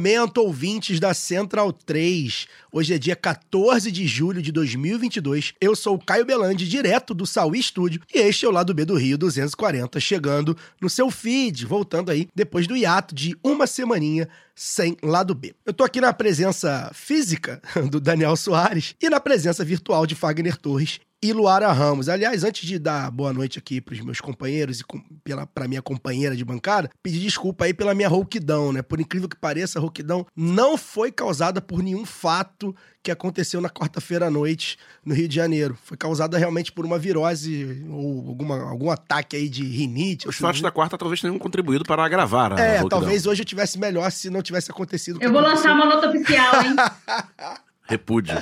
Momento, ouvintes da Central 3. Hoje é dia 14 de julho de 2022. Eu sou o Caio Belandi, direto do Saui Studio, e este é o Lado B do Rio 240, chegando no seu feed, voltando aí depois do hiato de uma semaninha sem Lado B. Eu tô aqui na presença física do Daniel Soares e na presença virtual de Fagner Torres e Luara Ramos. Aliás, antes de dar boa noite aqui pros meus companheiros e com, pela, pra minha companheira de bancada, pedir desculpa aí pela minha rouquidão, né? Por incrível que pareça, a rouquidão não foi causada por nenhum fato que aconteceu na quarta-feira à noite no Rio de Janeiro. Foi causada realmente por uma virose ou alguma, algum ataque aí de rinite. Os fatos da quarta talvez tenham contribuído para agravar a É, rouquidão. talvez hoje eu tivesse melhor se não tivesse acontecido. o que Eu vou lançar uma nota oficial, hein? Repúdio.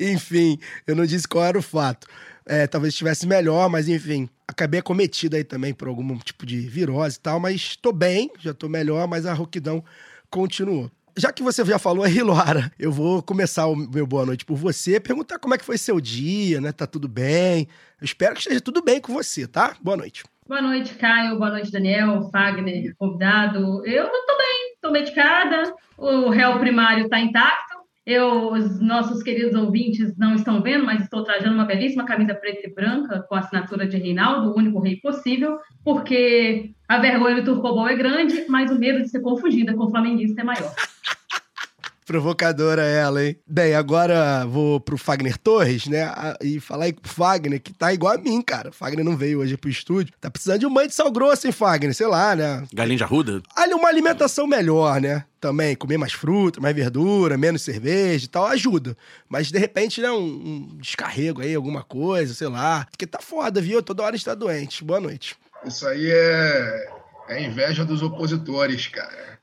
Enfim, eu não disse qual era o fato. É, talvez estivesse melhor, mas enfim, acabei acometido aí também por algum tipo de virose e tal, mas tô bem, já tô melhor, mas a rouquidão continuou. Já que você já falou aí, Luara, eu vou começar o meu boa noite por você, perguntar como é que foi seu dia, né? Tá tudo bem? Eu espero que esteja tudo bem com você, tá? Boa noite. Boa noite, Caio. Boa noite, Daniel, Fagner, convidado. Eu tô bem, tô medicada. O réu primário tá intacto. Eu, os nossos queridos ouvintes não estão vendo, mas estou trajando uma belíssima camisa preta e branca com a assinatura de Reinaldo, o único rei possível, porque a vergonha do Turcobol é grande, mas o medo de ser confundida com o flamenguista é maior. Provocadora ela, hein? Bem, agora vou pro Fagner Torres, né? E falar aí pro Fagner, que tá igual a mim, cara. O Fagner não veio hoje pro estúdio. Tá precisando de um banho de sal grosso, hein, Fagner? Sei lá, né? Galinha de arruda? Ali uma alimentação melhor, né? Também, comer mais fruta, mais verdura, menos cerveja e tal, ajuda. Mas, de repente, né, um, um descarrego aí, alguma coisa, sei lá. Porque tá foda, viu? Toda hora está doente. Boa noite. Isso aí é, é inveja dos opositores, cara.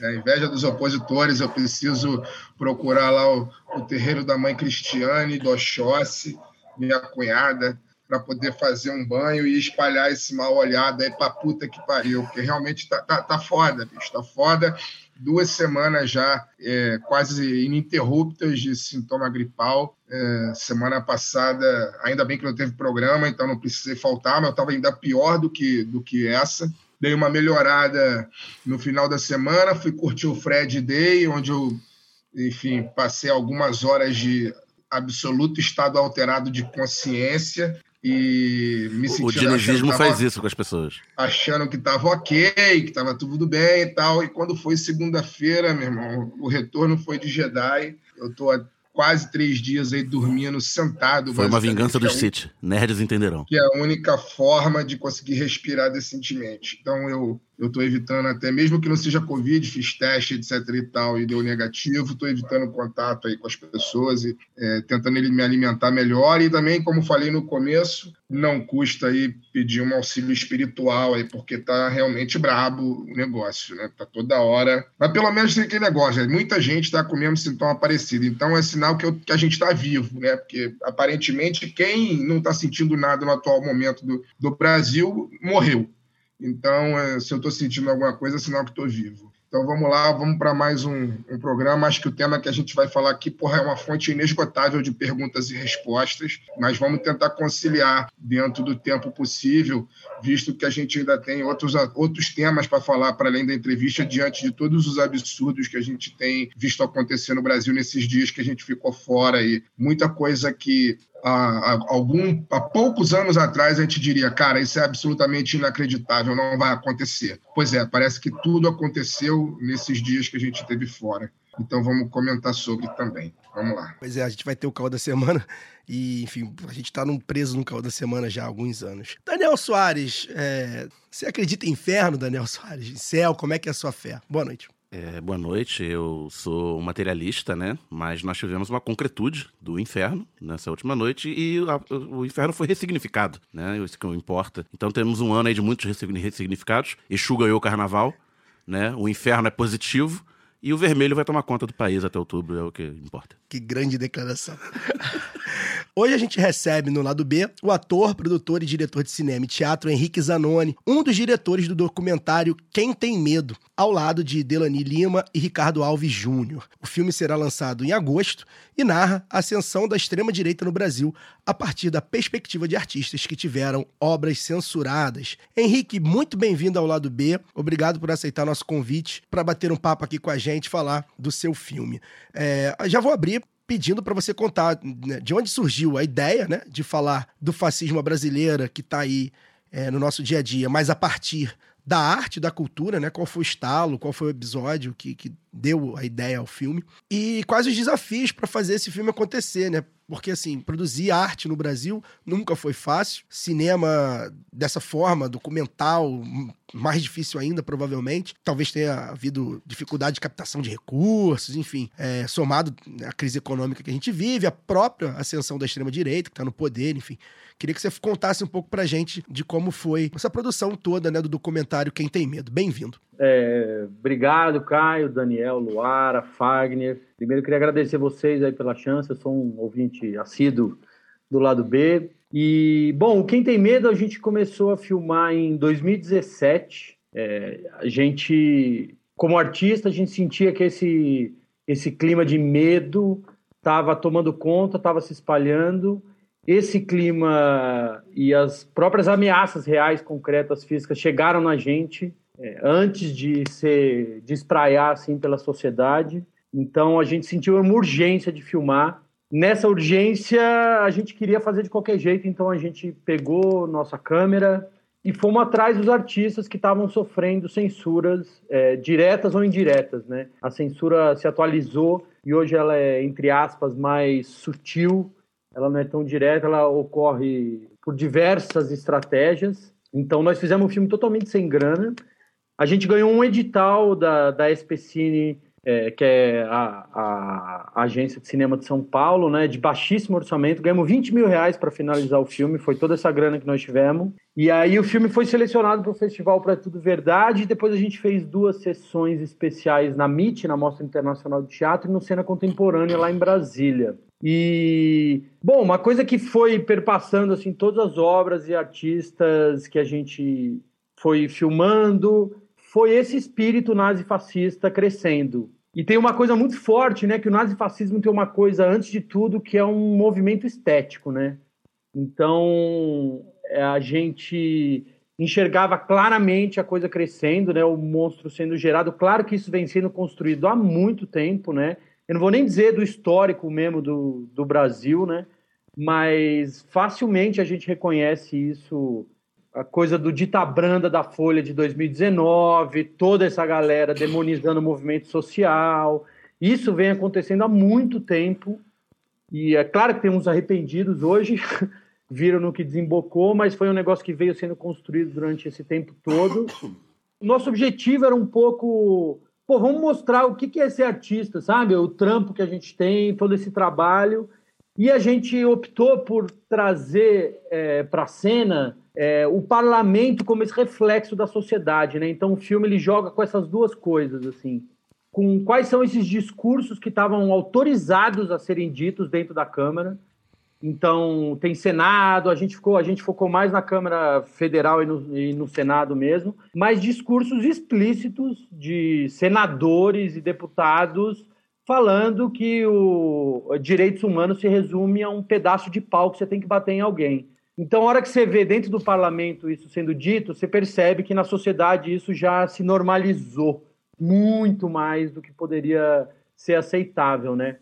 É inveja dos opositores. Eu preciso procurar lá o, o terreiro da mãe Cristiane, do Oxóssi, minha cunhada, para poder fazer um banho e espalhar esse mal olhado aí pra puta que pariu. Porque realmente tá, tá, tá foda, bicho. Tá foda. Duas semanas já é, quase ininterruptas de sintoma gripal. É, semana passada, ainda bem que não teve programa, então não precisei faltar, mas eu estava ainda pior do que, do que essa. Dei uma melhorada no final da semana, fui curtir o Fred Day, onde eu, enfim, passei algumas horas de absoluto estado alterado de consciência e me O sentindo dinamismo que tava- faz isso com as pessoas. achando que estava ok, que estava tudo bem e tal. E quando foi segunda-feira, meu irmão, o retorno foi de Jedi. Eu tô há quase três dias aí dormindo sentado. Foi uma vingança que é. Nerds entenderão. que é a única forma de conseguir respirar decentemente. Então eu eu estou evitando até mesmo que não seja covid, fiz teste etc e tal e deu negativo, estou evitando contato aí com as pessoas e é, tentando me alimentar melhor e também como falei no começo não custa aí pedir um auxílio espiritual aí porque tá realmente brabo o negócio, né? Tá toda hora, mas pelo menos tem aquele negócio, né? muita gente está com o mesmo sintoma parecido, então é sinal que, eu- que a gente está vivo, né? Porque aparentemente quem não está sentindo nada no atual momento do, do Brasil morreu. Então, é, se eu estou sentindo alguma coisa, é sinal que estou vivo. Então vamos lá, vamos para mais um, um programa. Acho que o tema que a gente vai falar aqui, porra, é uma fonte inesgotável de perguntas e respostas, mas vamos tentar conciliar dentro do tempo possível, visto que a gente ainda tem outros, outros temas para falar para além da entrevista, diante de todos os absurdos que a gente tem visto acontecer no Brasil nesses dias que a gente ficou fora aí. Muita coisa que há, há algum, há poucos anos atrás a gente diria, cara, isso é absolutamente inacreditável, não vai acontecer. Pois é, parece que tudo aconteceu nesses dias que a gente teve fora. Então vamos comentar sobre também. Vamos lá. Pois é, a gente vai ter o caô da semana e, enfim, a gente tá num preso no caô da semana já há alguns anos. Daniel Soares, é, você acredita em inferno, Daniel Soares? Em céu? Como é que é a sua fé? Boa noite. É, boa noite, eu sou materialista, né? Mas nós tivemos uma concretude do inferno nessa última noite e a- o inferno foi ressignificado, né? Isso que importa. Então temos um ano aí de muitos ressigni- ressignificados. Exu ganhou o carnaval, né? O inferno é positivo e o vermelho vai tomar conta do país até outubro, é o que importa. Que grande declaração. Hoje a gente recebe no lado B o ator, produtor e diretor de cinema e teatro Henrique Zanoni, um dos diretores do documentário Quem Tem Medo, ao lado de Delani Lima e Ricardo Alves Júnior. O filme será lançado em agosto e narra a ascensão da extrema-direita no Brasil a partir da perspectiva de artistas que tiveram obras censuradas. Henrique, muito bem-vindo ao lado B. Obrigado por aceitar nosso convite para bater um papo aqui com a gente, falar do seu filme. É, já vou abrir pedindo para você contar né, de onde surgiu a ideia né, de falar do fascismo brasileira que está aí é, no nosso dia a dia, mas a partir da arte, da cultura, né? Qual foi o estalo, qual foi o episódio que, que deu a ideia ao filme e quais os desafios para fazer esse filme acontecer, né? Porque, assim, produzir arte no Brasil nunca foi fácil. Cinema dessa forma, documental, mais difícil ainda, provavelmente. Talvez tenha havido dificuldade de captação de recursos, enfim. É, somado à crise econômica que a gente vive, a própria ascensão da extrema-direita, que está no poder, enfim. Queria que você contasse um pouco pra gente de como foi essa produção toda, né, do documentário Quem Tem Medo. Bem-vindo. É, obrigado, Caio, Daniel, Luara, Fagner. Primeiro, queria agradecer vocês aí pela chance. Eu sou um ouvinte assíduo do lado B. E, bom, Quem Tem Medo a gente começou a filmar em 2017. É, a gente, como artista, a gente sentia que esse, esse clima de medo estava tomando conta, estava se espalhando esse clima e as próprias ameaças reais, concretas, físicas chegaram na gente é, antes de se despraiar assim pela sociedade. Então a gente sentiu uma urgência de filmar. Nessa urgência a gente queria fazer de qualquer jeito, então a gente pegou nossa câmera e fomos atrás dos artistas que estavam sofrendo censuras é, diretas ou indiretas, né? A censura se atualizou e hoje ela é entre aspas mais sutil ela não é tão direta, ela ocorre por diversas estratégias. Então, nós fizemos um filme totalmente sem grana. A gente ganhou um edital da, da SPCine, é, que é a, a, a, agência de cinema de São Paulo, né, de baixíssimo orçamento. Ganhamos 20 mil reais para finalizar o filme, foi toda essa grana que nós tivemos. E aí o filme foi selecionado para o Festival para Tudo Verdade. Depois a gente fez duas sessões especiais na MIT, na Mostra Internacional de Teatro, e no Cena Contemporânea, lá em Brasília. E, bom, uma coisa que foi perpassando assim todas as obras e artistas que a gente foi filmando foi esse espírito nazifascista crescendo. E tem uma coisa muito forte, né, que o nazifascismo tem uma coisa antes de tudo que é um movimento estético, né? Então, é, a gente enxergava claramente a coisa crescendo, né, o monstro sendo gerado. Claro que isso vem sendo construído há muito tempo, né? eu não vou nem dizer do histórico mesmo do, do Brasil, né? Mas facilmente a gente reconhece isso, a coisa do Ditabranda da Folha de 2019, toda essa galera demonizando o movimento social. Isso vem acontecendo há muito tempo. E é claro que tem uns arrependidos hoje, viram no que desembocou, mas foi um negócio que veio sendo construído durante esse tempo todo. Nosso objetivo era um pouco pô, vamos mostrar o que é ser artista, sabe? O trampo que a gente tem, todo esse trabalho. E a gente optou por trazer é, para a cena é, o parlamento como esse reflexo da sociedade, né? Então o filme ele joga com essas duas coisas, assim. Com quais são esses discursos que estavam autorizados a serem ditos dentro da Câmara então, tem Senado, a gente, ficou, a gente focou mais na Câmara Federal e no, e no, Senado mesmo, mas discursos explícitos de senadores e deputados falando que o direitos humanos se resume a um pedaço de pau que você tem que bater em alguém. Então, a hora que você vê dentro do parlamento isso sendo dito, você percebe que na sociedade isso já se normalizou muito mais do que poderia ser aceitável, né?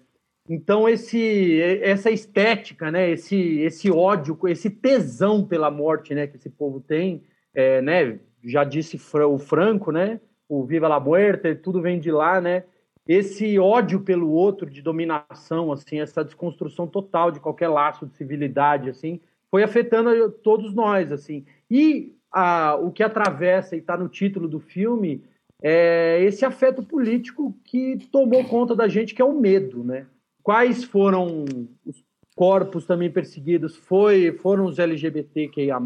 Então esse essa estética, né, esse esse ódio, esse tesão pela morte, né, que esse povo tem, é, né, já disse o Franco, né, o Viva la Muerte, tudo vem de lá, né? Esse ódio pelo outro, de dominação, assim, essa desconstrução total de qualquer laço de civilidade, assim, foi afetando todos nós, assim. E a, o que atravessa e está no título do filme é esse afeto político que tomou conta da gente, que é o medo, né? quais foram os corpos também perseguidos? Foi, foram os LGBTQIA+,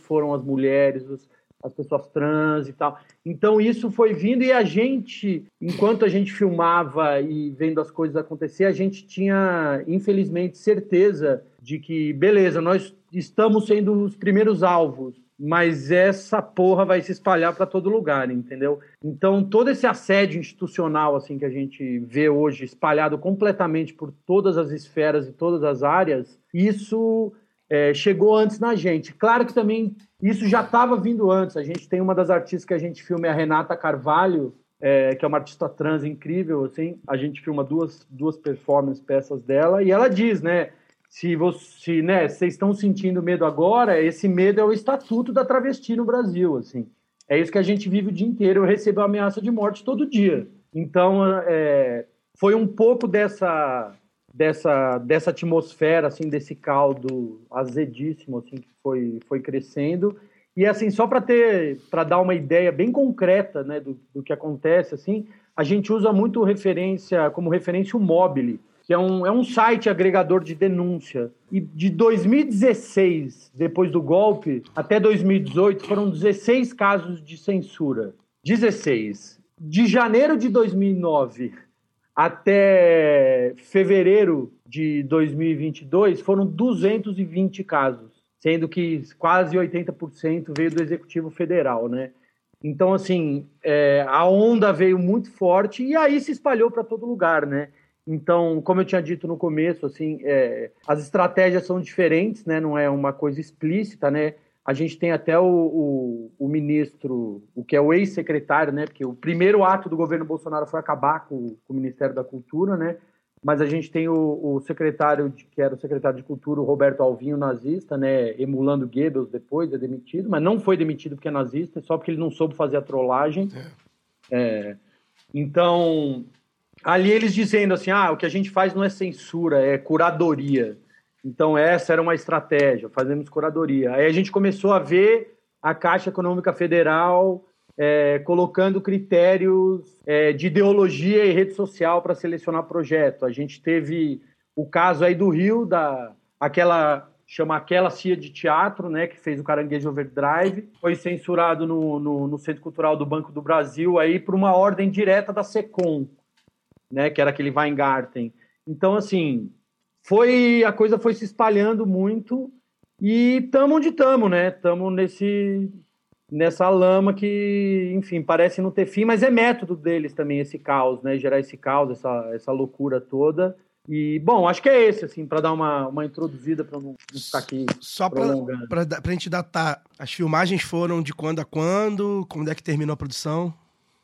foram as mulheres, os, as pessoas trans e tal. Então isso foi vindo e a gente, enquanto a gente filmava e vendo as coisas acontecer, a gente tinha, infelizmente, certeza de que, beleza, nós estamos sendo os primeiros alvos, mas essa porra vai se espalhar para todo lugar, entendeu? Então, todo esse assédio institucional assim que a gente vê hoje espalhado completamente por todas as esferas e todas as áreas, isso é, chegou antes na gente. Claro que também isso já estava vindo antes. A gente tem uma das artistas que a gente filma, é a Renata Carvalho, é, que é uma artista trans incrível, assim. A gente filma duas, duas performances, peças dela, e ela diz, né? Se você, né, vocês estão sentindo medo agora, esse medo é o estatuto da travesti no Brasil, assim. É isso que a gente vive o dia inteiro. Eu recebo ameaça de morte todo dia. Então, é, foi um pouco dessa dessa, dessa atmosfera, assim, desse caldo azedíssimo, assim, que foi, foi crescendo. E, assim, só para ter, para dar uma ideia bem concreta, né, do, do que acontece, assim, a gente usa muito referência, como referência o Mobile, que é um, é um site agregador de denúncia. E de 2016, depois do golpe, até 2018, foram 16 casos de censura. 16. De janeiro de 2009 até fevereiro de 2022 foram 220 casos, sendo que quase 80% veio do Executivo Federal, né? Então, assim, é, a onda veio muito forte e aí se espalhou para todo lugar, né? Então, como eu tinha dito no começo, assim, é, as estratégias são diferentes, né? Não é uma coisa explícita, né? A gente tem até o, o, o ministro, o que é o ex-secretário, né? Porque o primeiro ato do governo Bolsonaro foi acabar com, com o Ministério da Cultura, né? Mas a gente tem o, o, secretário, de, que era o secretário de Cultura, o Roberto Alvinho, nazista, né? Emulando Goebbels depois, é demitido, mas não foi demitido porque é nazista, só porque ele não soube fazer a trollagem. É. É, então, ali eles dizendo assim: ah, o que a gente faz não é censura, é curadoria. Então, essa era uma estratégia, fazemos curadoria. Aí a gente começou a ver a Caixa Econômica Federal é, colocando critérios é, de ideologia e rede social para selecionar projeto. A gente teve o caso aí do Rio, da aquela chama aquela CIA de teatro, né, que fez o Caranguejo Overdrive, foi censurado no, no, no Centro Cultural do Banco do Brasil aí por uma ordem direta da Secom, né, que era aquele Weingarten. Então, assim, foi a coisa foi se espalhando muito e tamo onde tamo, né? Tamo nesse nessa lama que, enfim, parece não ter fim, mas é método deles também esse caos, né? Gerar esse caos, essa, essa loucura toda. E, bom, acho que é esse, assim, para dar uma, uma introduzida, para não, não ficar aqui. Só para a gente datar, as filmagens foram de quando a quando? Quando é que terminou a produção?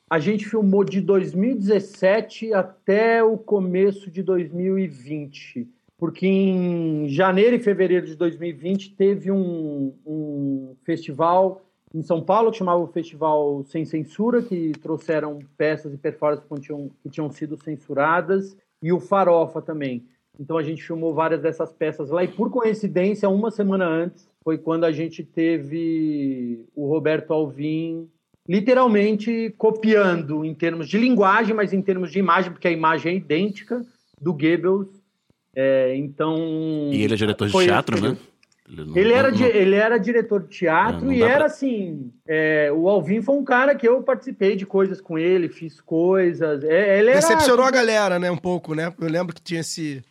A gente filmou de 2017 até o começo de 2020 porque em janeiro e fevereiro de 2020 teve um, um festival em São Paulo que chamava o Festival Sem Censura, que trouxeram peças e performances que tinham, que tinham sido censuradas, e o Farofa também. Então a gente filmou várias dessas peças lá, e por coincidência, uma semana antes, foi quando a gente teve o Roberto Alvim literalmente copiando em termos de linguagem, mas em termos de imagem, porque a imagem é idêntica do Goebbels é, então. E ele é diretor de teatro, né? Ele, não, ele, era, não, ele era diretor de teatro é, e era pra... assim. É, o Alvin foi um cara que eu participei de coisas com ele, fiz coisas. É, ele era... Decepcionou a galera, né? Um pouco, né? Eu lembro que tinha esse.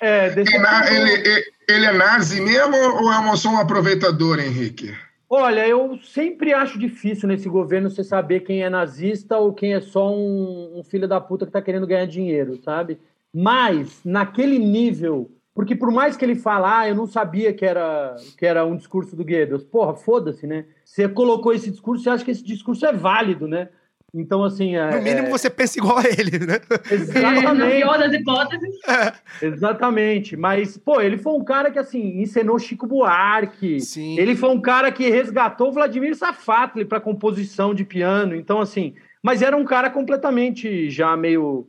É, decepcionou... ele, ele, é nazi mesmo ou é só um aproveitador, Henrique? Olha, eu sempre acho difícil nesse governo você saber quem é nazista ou quem é só um, um filho da puta que tá querendo ganhar dinheiro, sabe? Mas, naquele nível, porque por mais que ele fala, ah, eu não sabia que era, que era um discurso do Goebbels, porra, foda-se, né? Você colocou esse discurso, você acha que esse discurso é válido, né? Então, assim. É, no mínimo, é... você pensa igual a ele, né? Exatamente. Na pior das hipóteses. É. Exatamente. Mas, pô, ele foi um cara que, assim, encenou Chico Buarque. Sim. Ele foi um cara que resgatou Vladimir Safatli para composição de piano. Então, assim. Mas era um cara completamente já meio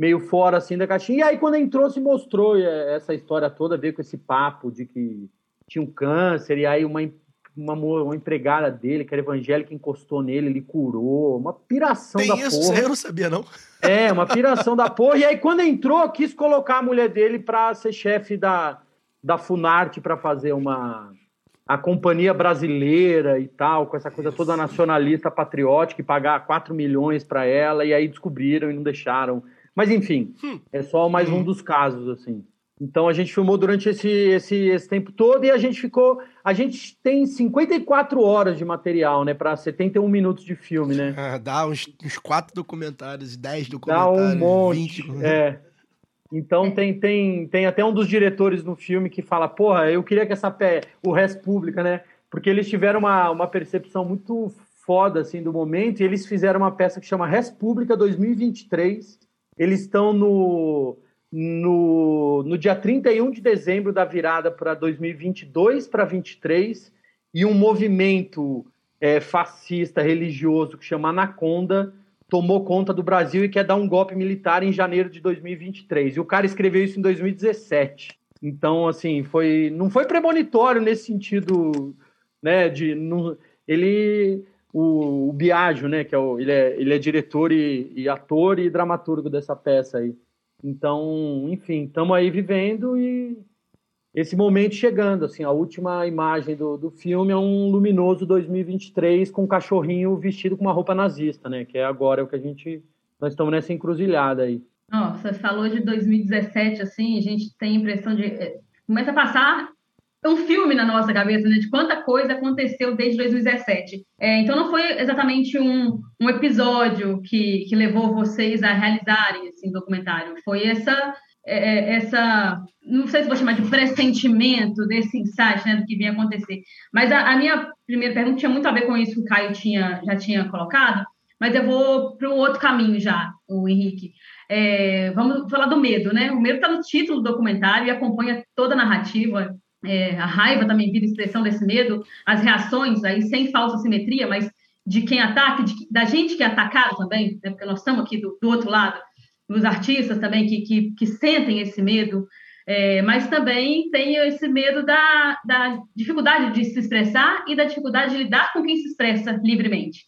meio fora assim da caixinha. E aí, quando entrou, se mostrou essa história toda, veio com esse papo de que tinha um câncer, e aí uma, uma, uma empregada dele, que era evangélica, encostou nele, ele curou. Uma piração Tem da isso, porra. Eu não sabia, não. É, uma piração da porra. E aí, quando entrou, quis colocar a mulher dele para ser chefe da, da Funarte para fazer uma a companhia brasileira e tal, com essa coisa toda nacionalista, patriótica, e pagar 4 milhões para ela, e aí descobriram e não deixaram. Mas enfim, é só mais um dos casos, assim. Então a gente filmou durante esse, esse, esse tempo todo e a gente ficou. A gente tem 54 horas de material, né? Para 71 minutos de filme, né? Ah, dá uns, uns quatro documentários, dez Dá documentários, um monte. 20. É. Então tem, tem, tem até um dos diretores no filme que fala, porra, eu queria que essa pé, o resto pública, né? Porque eles tiveram uma, uma percepção muito foda assim do momento e eles fizeram uma peça que chama Res Pública 2023. Eles estão no, no, no dia 31 de dezembro da virada para 2022 para 23 e um movimento é, fascista religioso que chama Anaconda tomou conta do Brasil e quer dar um golpe militar em janeiro de 2023. E o cara escreveu isso em 2017. Então, assim, foi não foi premonitório nesse sentido, né, de não, ele o, o Biagio, né, que é o, ele é ele é diretor e, e ator e dramaturgo dessa peça aí. Então, enfim, estamos aí vivendo e esse momento chegando, assim, a última imagem do, do filme é um luminoso 2023 com um cachorrinho vestido com uma roupa nazista, né? Que é agora o que a gente nós estamos nessa encruzilhada aí. Ó, você falou de 2017, assim, a gente tem a impressão de. eh, Começa a passar um filme na nossa cabeça, né? De quanta coisa aconteceu desde 2017. É, então, não foi exatamente um, um episódio que, que levou vocês a realizarem esse documentário. Foi essa. é, essa não sei se vou chamar de pressentimento desse insight, né, do que vinha acontecer. Mas a, a minha primeira pergunta tinha muito a ver com isso que o Caio tinha, já tinha colocado, mas eu vou para um outro caminho já, o Henrique. É, vamos falar do medo, né? O medo está no título do documentário e acompanha toda a narrativa. É, a raiva também vira expressão desse medo, as reações aí sem falsa simetria, mas de quem ataca, de- da gente que é atacado também, né? porque nós estamos aqui do, do outro lado, dos artistas também que, que, que sentem esse medo, é, mas também tem esse medo da, da dificuldade de se expressar e da dificuldade de lidar com quem se expressa livremente.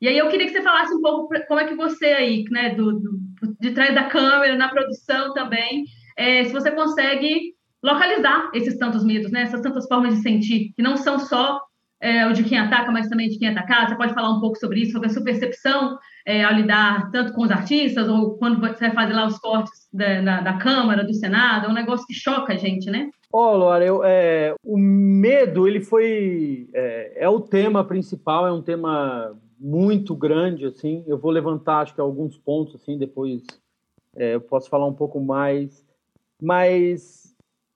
E aí eu queria que você falasse um pouco como é que você aí, né, do, do- de trás da câmera, na produção também, é, se você consegue localizar esses tantos medos, né, essas tantas formas de sentir, que não são só é, o de quem ataca, mas também de quem é atacado. Você pode falar um pouco sobre isso, sobre a sua percepção é, ao lidar tanto com os artistas, ou quando você vai fazer lá os cortes da, da, da Câmara, do Senado, é um negócio que choca a gente, né? Ó, Laura, eu, é, o medo, ele foi. É, é o tema principal, é um tema muito grande, assim. Eu vou levantar, acho que alguns pontos, assim, depois é, eu posso falar um pouco mais. Mas,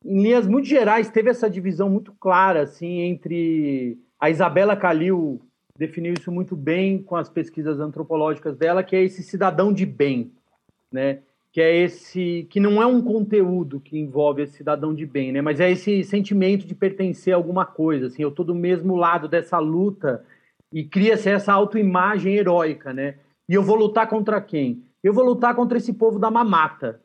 em linhas muito gerais, teve essa divisão muito clara, assim, entre. A Isabela Calil definiu isso muito bem com as pesquisas antropológicas dela, que é esse cidadão de bem, né? que é esse que não é um conteúdo que envolve esse cidadão de bem, né? Mas é esse sentimento de pertencer a alguma coisa, assim, eu tô do mesmo lado dessa luta e cria-se essa autoimagem heróica, né? E eu vou lutar contra quem? Eu vou lutar contra esse povo da mamata.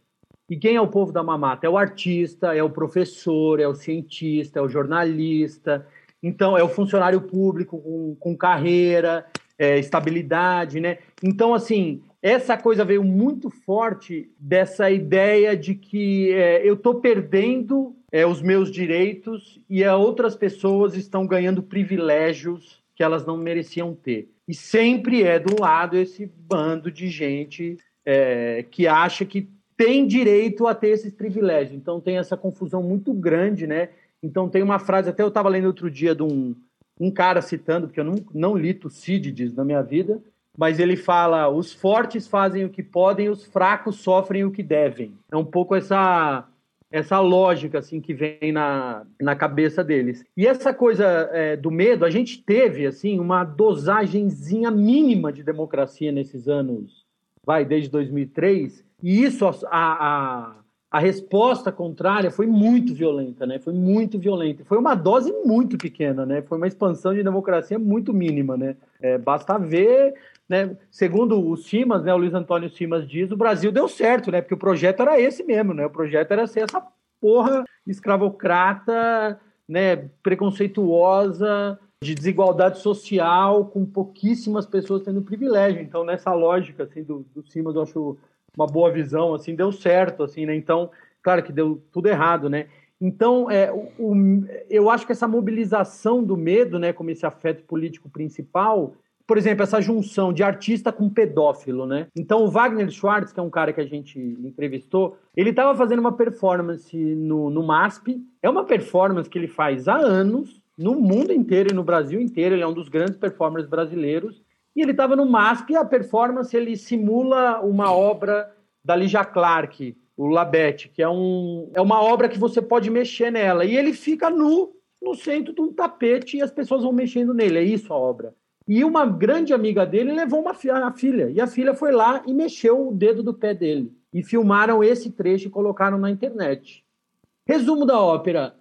E quem é o povo da mamata? É o artista, é o professor, é o cientista, é o jornalista, então é o funcionário público com, com carreira, é, estabilidade, né? Então, assim, essa coisa veio muito forte dessa ideia de que é, eu estou perdendo é, os meus direitos e é, outras pessoas estão ganhando privilégios que elas não mereciam ter. E sempre é do lado esse bando de gente é, que acha que tem direito a ter esses privilégios. Então tem essa confusão muito grande, né? Então tem uma frase, até eu estava lendo outro dia de um, um cara citando, porque eu não, não li Tucídides na minha vida, mas ele fala: os fortes fazem o que podem, os fracos sofrem o que devem. É um pouco essa essa lógica assim que vem na, na cabeça deles. E essa coisa é, do medo, a gente teve assim uma dosagenzinha mínima de democracia nesses anos, vai desde 2003, e isso a, a, a resposta contrária foi muito violenta, né? Foi muito violenta. Foi uma dose muito pequena, né? Foi uma expansão de democracia muito mínima, né? É, basta ver né? Segundo o Simas, né, o Luiz Antônio Simas diz, o Brasil deu certo, né? Porque o projeto era esse mesmo, né? O projeto era ser essa porra escravocrata, né, preconceituosa, de desigualdade social, com pouquíssimas pessoas tendo privilégio. Então, nessa lógica assim do, do Simas, eu acho uma boa visão, assim, deu certo, assim, né? Então, claro que deu tudo errado, né? Então, é, o, o, eu acho que essa mobilização do medo, né, como esse afeto político principal, por exemplo, essa junção de artista com pedófilo, né? Então, o Wagner Schwartz, que é um cara que a gente entrevistou, ele estava fazendo uma performance no, no MASP. É uma performance que ele faz há anos, no mundo inteiro e no Brasil inteiro. Ele é um dos grandes performers brasileiros. E ele estava no MASP e a performance ele simula uma obra da Ligia Clark, o Labette, que é, um, é uma obra que você pode mexer nela. E ele fica nu no centro de um tapete e as pessoas vão mexendo nele. É isso a obra. E uma grande amiga dele levou uma filha, a filha. E a filha foi lá e mexeu o dedo do pé dele. E filmaram esse trecho e colocaram na internet. Resumo da ópera.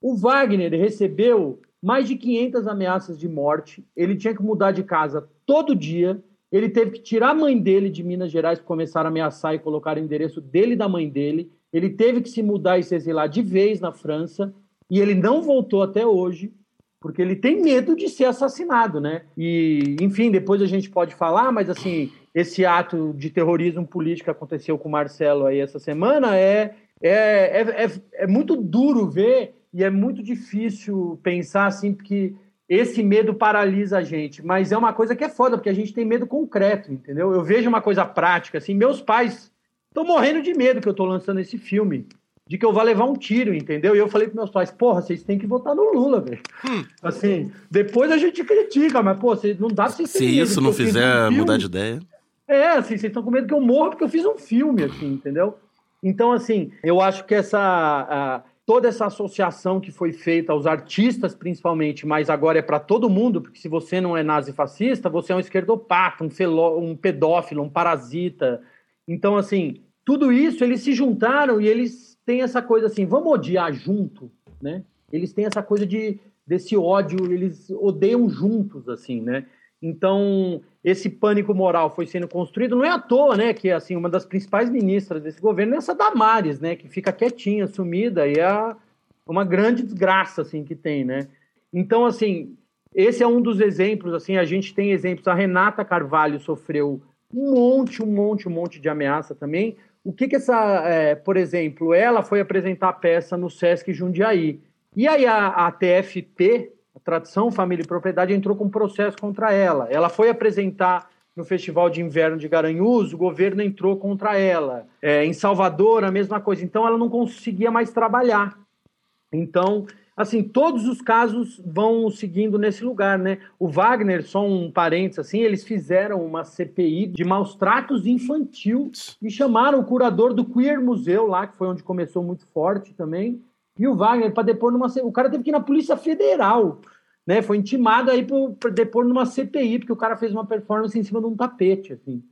O Wagner recebeu mais de 500 ameaças de morte. Ele tinha que mudar de casa todo dia. Ele teve que tirar a mãe dele de Minas Gerais para começar a ameaçar e colocar o endereço dele e da mãe dele. Ele teve que se mudar e se exilar de vez na França. E ele não voltou até hoje, porque ele tem medo de ser assassinado, né? E, enfim, depois a gente pode falar, mas assim, esse ato de terrorismo político que aconteceu com o Marcelo aí essa semana é, é, é, é, é muito duro ver e é muito difícil pensar assim, porque esse medo paralisa a gente, mas é uma coisa que é foda, porque a gente tem medo concreto, entendeu? Eu vejo uma coisa prática, assim, meus pais estão morrendo de medo que eu estou lançando esse filme, de que eu vá levar um tiro, entendeu? E eu falei para meus pais, porra, vocês têm que votar no Lula, velho. Hum. Assim, depois a gente critica, mas, pô, vocês, não dá pra vocês Se isso não fizer um mudar de ideia... É, assim, vocês estão com medo que eu morra porque eu fiz um filme, assim, entendeu? Então, assim, eu acho que essa toda essa associação que foi feita aos artistas, principalmente, mas agora é para todo mundo, porque se você não é nazifascista, você é um esquerdopata, um, feló, um pedófilo, um parasita. Então, assim, tudo isso eles se juntaram e eles têm essa coisa assim, vamos odiar junto, né? Eles têm essa coisa de desse ódio, eles odeiam juntos, assim, né? Então, esse pânico moral foi sendo construído, não é à toa, né, que assim, uma das principais ministras desse governo é essa Damares, né, que fica quietinha, sumida, e é uma grande desgraça, assim, que tem, né. Então, assim, esse é um dos exemplos, assim, a gente tem exemplos, a Renata Carvalho sofreu um monte, um monte, um monte de ameaça também. O que que essa, é, por exemplo, ela foi apresentar a peça no Sesc Jundiaí, e aí a, a a tradição família e propriedade entrou com um processo contra ela. Ela foi apresentar no Festival de Inverno de Garanhuns, o governo entrou contra ela. É, em Salvador, a mesma coisa. Então, ela não conseguia mais trabalhar. Então, assim, todos os casos vão seguindo nesse lugar, né? O Wagner, só um parênteses, assim, eles fizeram uma CPI de maus tratos infantil e chamaram o curador do Queer Museu lá, que foi onde começou muito forte também, e o Wagner, para depor numa. O cara teve que ir na Polícia Federal. Né? Foi intimado aí para depor numa CPI, porque o cara fez uma performance em cima de um tapete. Assim.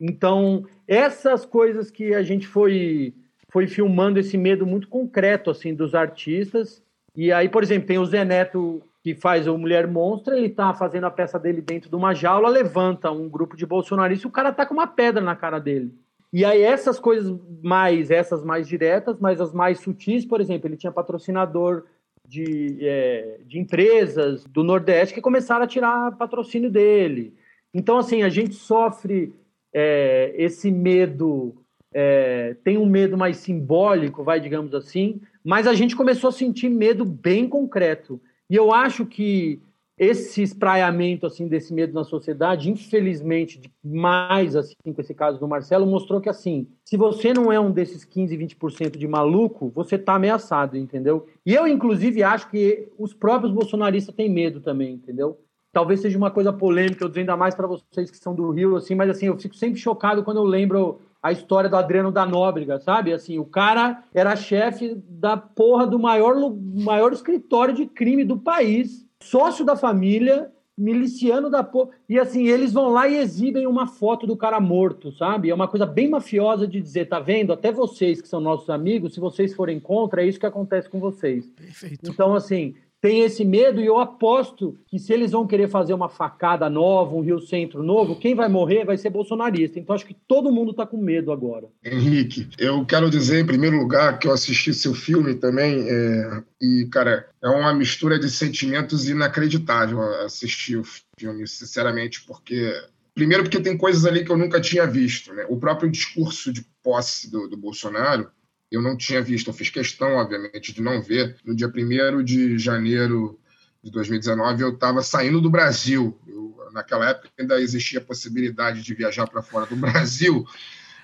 Então, essas coisas que a gente foi, foi filmando, esse medo muito concreto assim dos artistas. E aí, por exemplo, tem o Zé Neto que faz o Mulher Monstra, ele tá fazendo a peça dele dentro de uma jaula, levanta um grupo de bolsonaristas e o cara tá com uma pedra na cara dele. E aí essas coisas mais, essas mais diretas, mas as mais sutis, por exemplo, ele tinha patrocinador de, é, de empresas do Nordeste que começaram a tirar patrocínio dele. Então, assim, a gente sofre é, esse medo, é, tem um medo mais simbólico, vai, digamos assim, mas a gente começou a sentir medo bem concreto. E eu acho que esse espraiamento assim desse medo na sociedade, infelizmente, mais assim com esse caso do Marcelo, mostrou que assim, se você não é um desses 15, 20% de maluco, você está ameaçado, entendeu? E eu inclusive acho que os próprios bolsonaristas têm medo também, entendeu? Talvez seja uma coisa polêmica, eu dizendo ainda mais para vocês que são do Rio, assim, mas assim, eu fico sempre chocado quando eu lembro a história do Adriano da Nóbrega, sabe? Assim, o cara era chefe da porra do maior, maior escritório de crime do país sócio da família, miliciano da porra. E assim, eles vão lá e exibem uma foto do cara morto, sabe? É uma coisa bem mafiosa de dizer, tá vendo? Até vocês que são nossos amigos, se vocês forem contra, é isso que acontece com vocês. Perfeito. Então, assim, tem esse medo e eu aposto que se eles vão querer fazer uma facada nova, um Rio Centro novo, quem vai morrer vai ser bolsonarista. Então acho que todo mundo está com medo agora. Henrique, eu quero dizer em primeiro lugar que eu assisti seu filme também é... e, cara, é uma mistura de sentimentos inacreditável assistir o filme, sinceramente, porque Primeiro, porque tem coisas ali que eu nunca tinha visto. Né? O próprio discurso de posse do, do Bolsonaro Eu não tinha visto, eu fiz questão, obviamente, de não ver. No dia 1 de janeiro de 2019, eu estava saindo do Brasil. Eu, naquela época ainda existia a possibilidade de viajar para fora do Brasil,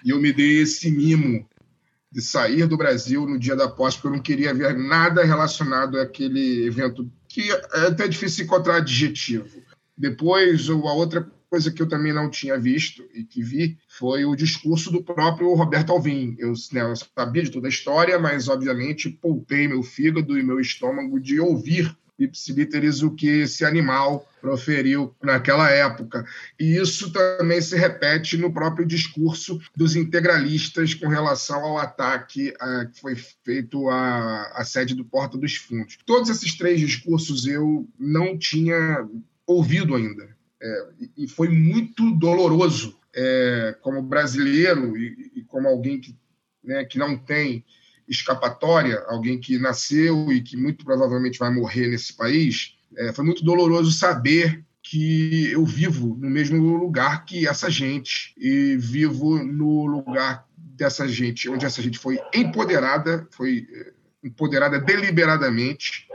e eu me dei esse mimo de sair do Brasil no dia da posse, porque eu não queria ver nada relacionado àquele evento, que é até difícil encontrar adjetivo. Depois, a outra coisa que eu também não tinha visto e que vi foi o discurso do próprio Roberto Alvim. Eu, né, eu sabia de toda a história, mas obviamente poupei meu fígado e meu estômago de ouvir ipsiliteris o que esse animal proferiu naquela época. E isso também se repete no próprio discurso dos integralistas com relação ao ataque a, que foi feito à, à sede do Porta dos Fundos. Todos esses três discursos eu não tinha ouvido ainda. É, e foi muito doloroso é, como brasileiro e, e como alguém que, né, que não tem escapatória, alguém que nasceu e que muito provavelmente vai morrer nesse país, é, foi muito doloroso saber que eu vivo no mesmo lugar que essa gente e vivo no lugar dessa gente, onde essa gente foi empoderada, foi é, empoderada deliberadamente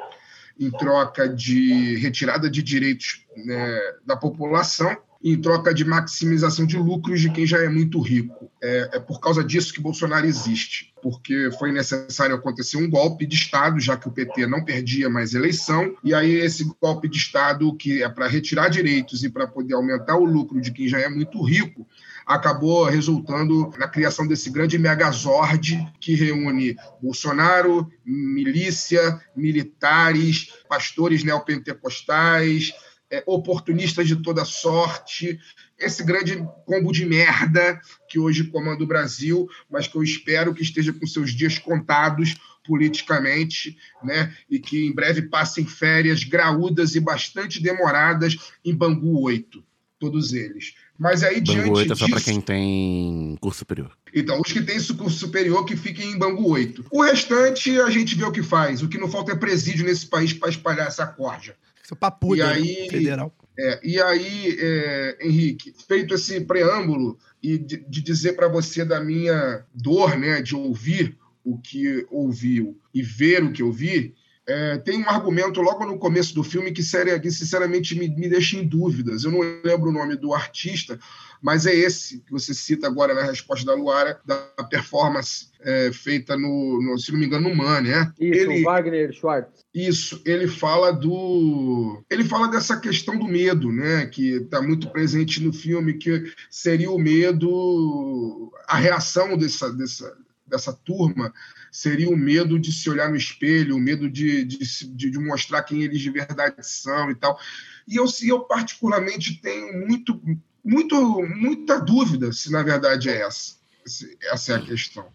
em troca de retirada de direitos né, da população em troca de maximização de lucros de quem já é muito rico. É, é, por causa disso que Bolsonaro existe, porque foi necessário acontecer um golpe de Estado, já que o PT não perdia mais eleição, e aí esse golpe de Estado, que é para retirar direitos e para poder aumentar o lucro de quem já é muito rico, acabou resultando na criação desse grande megazord que reúne Bolsonaro, milícia, militares, pastores neopentecostais, é, oportunistas de toda sorte, esse grande combo de merda que hoje comanda o Brasil, mas que eu espero que esteja com seus dias contados politicamente, né? E que em breve passem férias graúdas e bastante demoradas em Bangu 8, todos eles. Mas aí Bangu diante 8 é só disso, pra quem tem curso superior. então, os que têm esse curso superior que fiquem em Bangu 8. O restante a gente vê o que faz. O que não falta é presídio nesse país para espalhar essa corja. Seu papuda, E né? aí- federal. É, e aí, é, Henrique, feito esse preâmbulo e de, de dizer para você da minha dor, né, de ouvir o que ouviu e ver o que ouvi, é, tem um argumento logo no começo do filme que, sinceramente me, me deixa em dúvidas. Eu não lembro o nome do artista, mas é esse que você cita agora na resposta da Luara, da performance é, feita no, no, se não me engano, no Man, né? Isso, Ele- Wagner Schwartz. isso, ele fala do. Ele fala dessa questão do medo, né? Que está muito presente no filme, que seria o medo, a reação dessa, dessa, dessa turma seria o medo de se olhar no espelho, o medo de, de, de, de mostrar quem eles de verdade são e tal. E eu, eu particularmente tenho muito, muito, muita dúvida se na verdade é essa. Essa é a questão.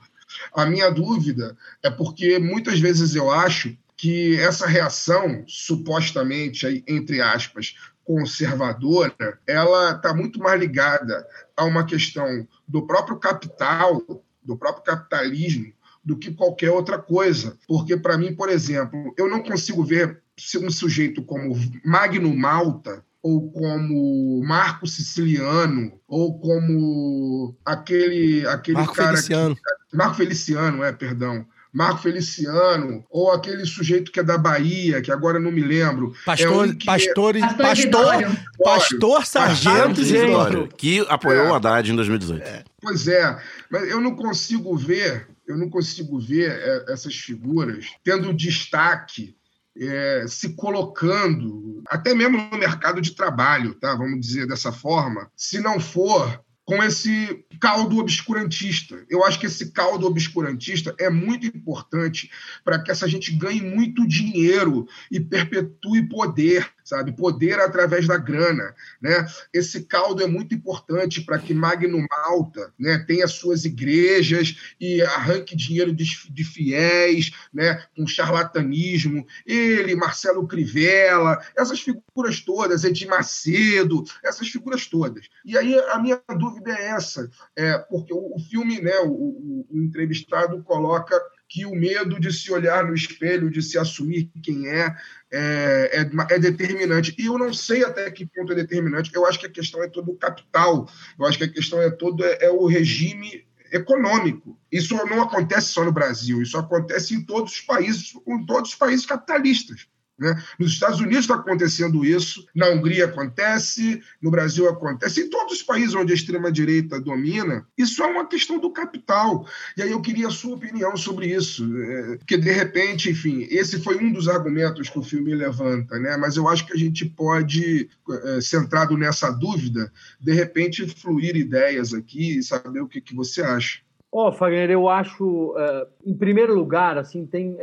A minha dúvida é porque muitas vezes eu acho que essa reação, supostamente, entre aspas, conservadora, ela está muito mais ligada a uma questão do próprio capital, do próprio capitalismo, do que qualquer outra coisa. Porque, para mim, por exemplo, eu não consigo ver um sujeito como Magno Malta ou como Marco Siciliano, ou como aquele, aquele Marco cara Feliciano. que. Marco Feliciano, é, perdão. Marco Feliciano, ou aquele sujeito que é da Bahia, que agora não me lembro. Pastor, É um que- pastor, Pastor pastor, pastor, sargento. Isidório, que apoiou É. o Haddad em 2018. Pois é, mas eu não consigo ver, eu não consigo ver é, essas figuras tendo destaque, é, se colocando, até mesmo no mercado de trabalho, tá? Vamos dizer dessa forma, se não for com esse caldo obscurantista. Eu acho que esse caldo obscurantista é muito importante para que essa gente ganhe muito dinheiro e perpetue poder, sabe? Poder através da grana, né? Esse caldo é muito importante para que Magno Malta, né, tenha suas igrejas e arranque dinheiro de, fiéis, né, com charlatanismo. Ele, Marcelo Crivella, essas figuras todas, Edir Macedo, essas figuras todas. E aí a minha dúvida é essa, é, porque o, filme, né, o- o entrevistado coloca que o medo de se olhar no espelho, de se assumir quem é, é, é, é determinante. E eu não sei até que ponto é determinante. Eu acho que a questão é todo o capital. Eu acho que a questão é todo é, é o regime econômico. Isso não acontece só no Brasil, isso acontece em todos os países, em todos os países capitalistas. Né? Nos Estados Unidos está acontecendo isso, na Hungria acontece, no Brasil acontece, em todos os países onde a extrema-direita domina, isso é uma questão do capital. E aí eu queria a sua opinião sobre isso, é, porque de repente, enfim, esse foi um dos argumentos que o filme levanta, né? mas eu acho que a gente pode, é, centrado nessa dúvida, de repente fluir ideias aqui e saber o que, que você acha. Ó, oh, Fagner, eu acho, uh, em primeiro lugar, assim, tem.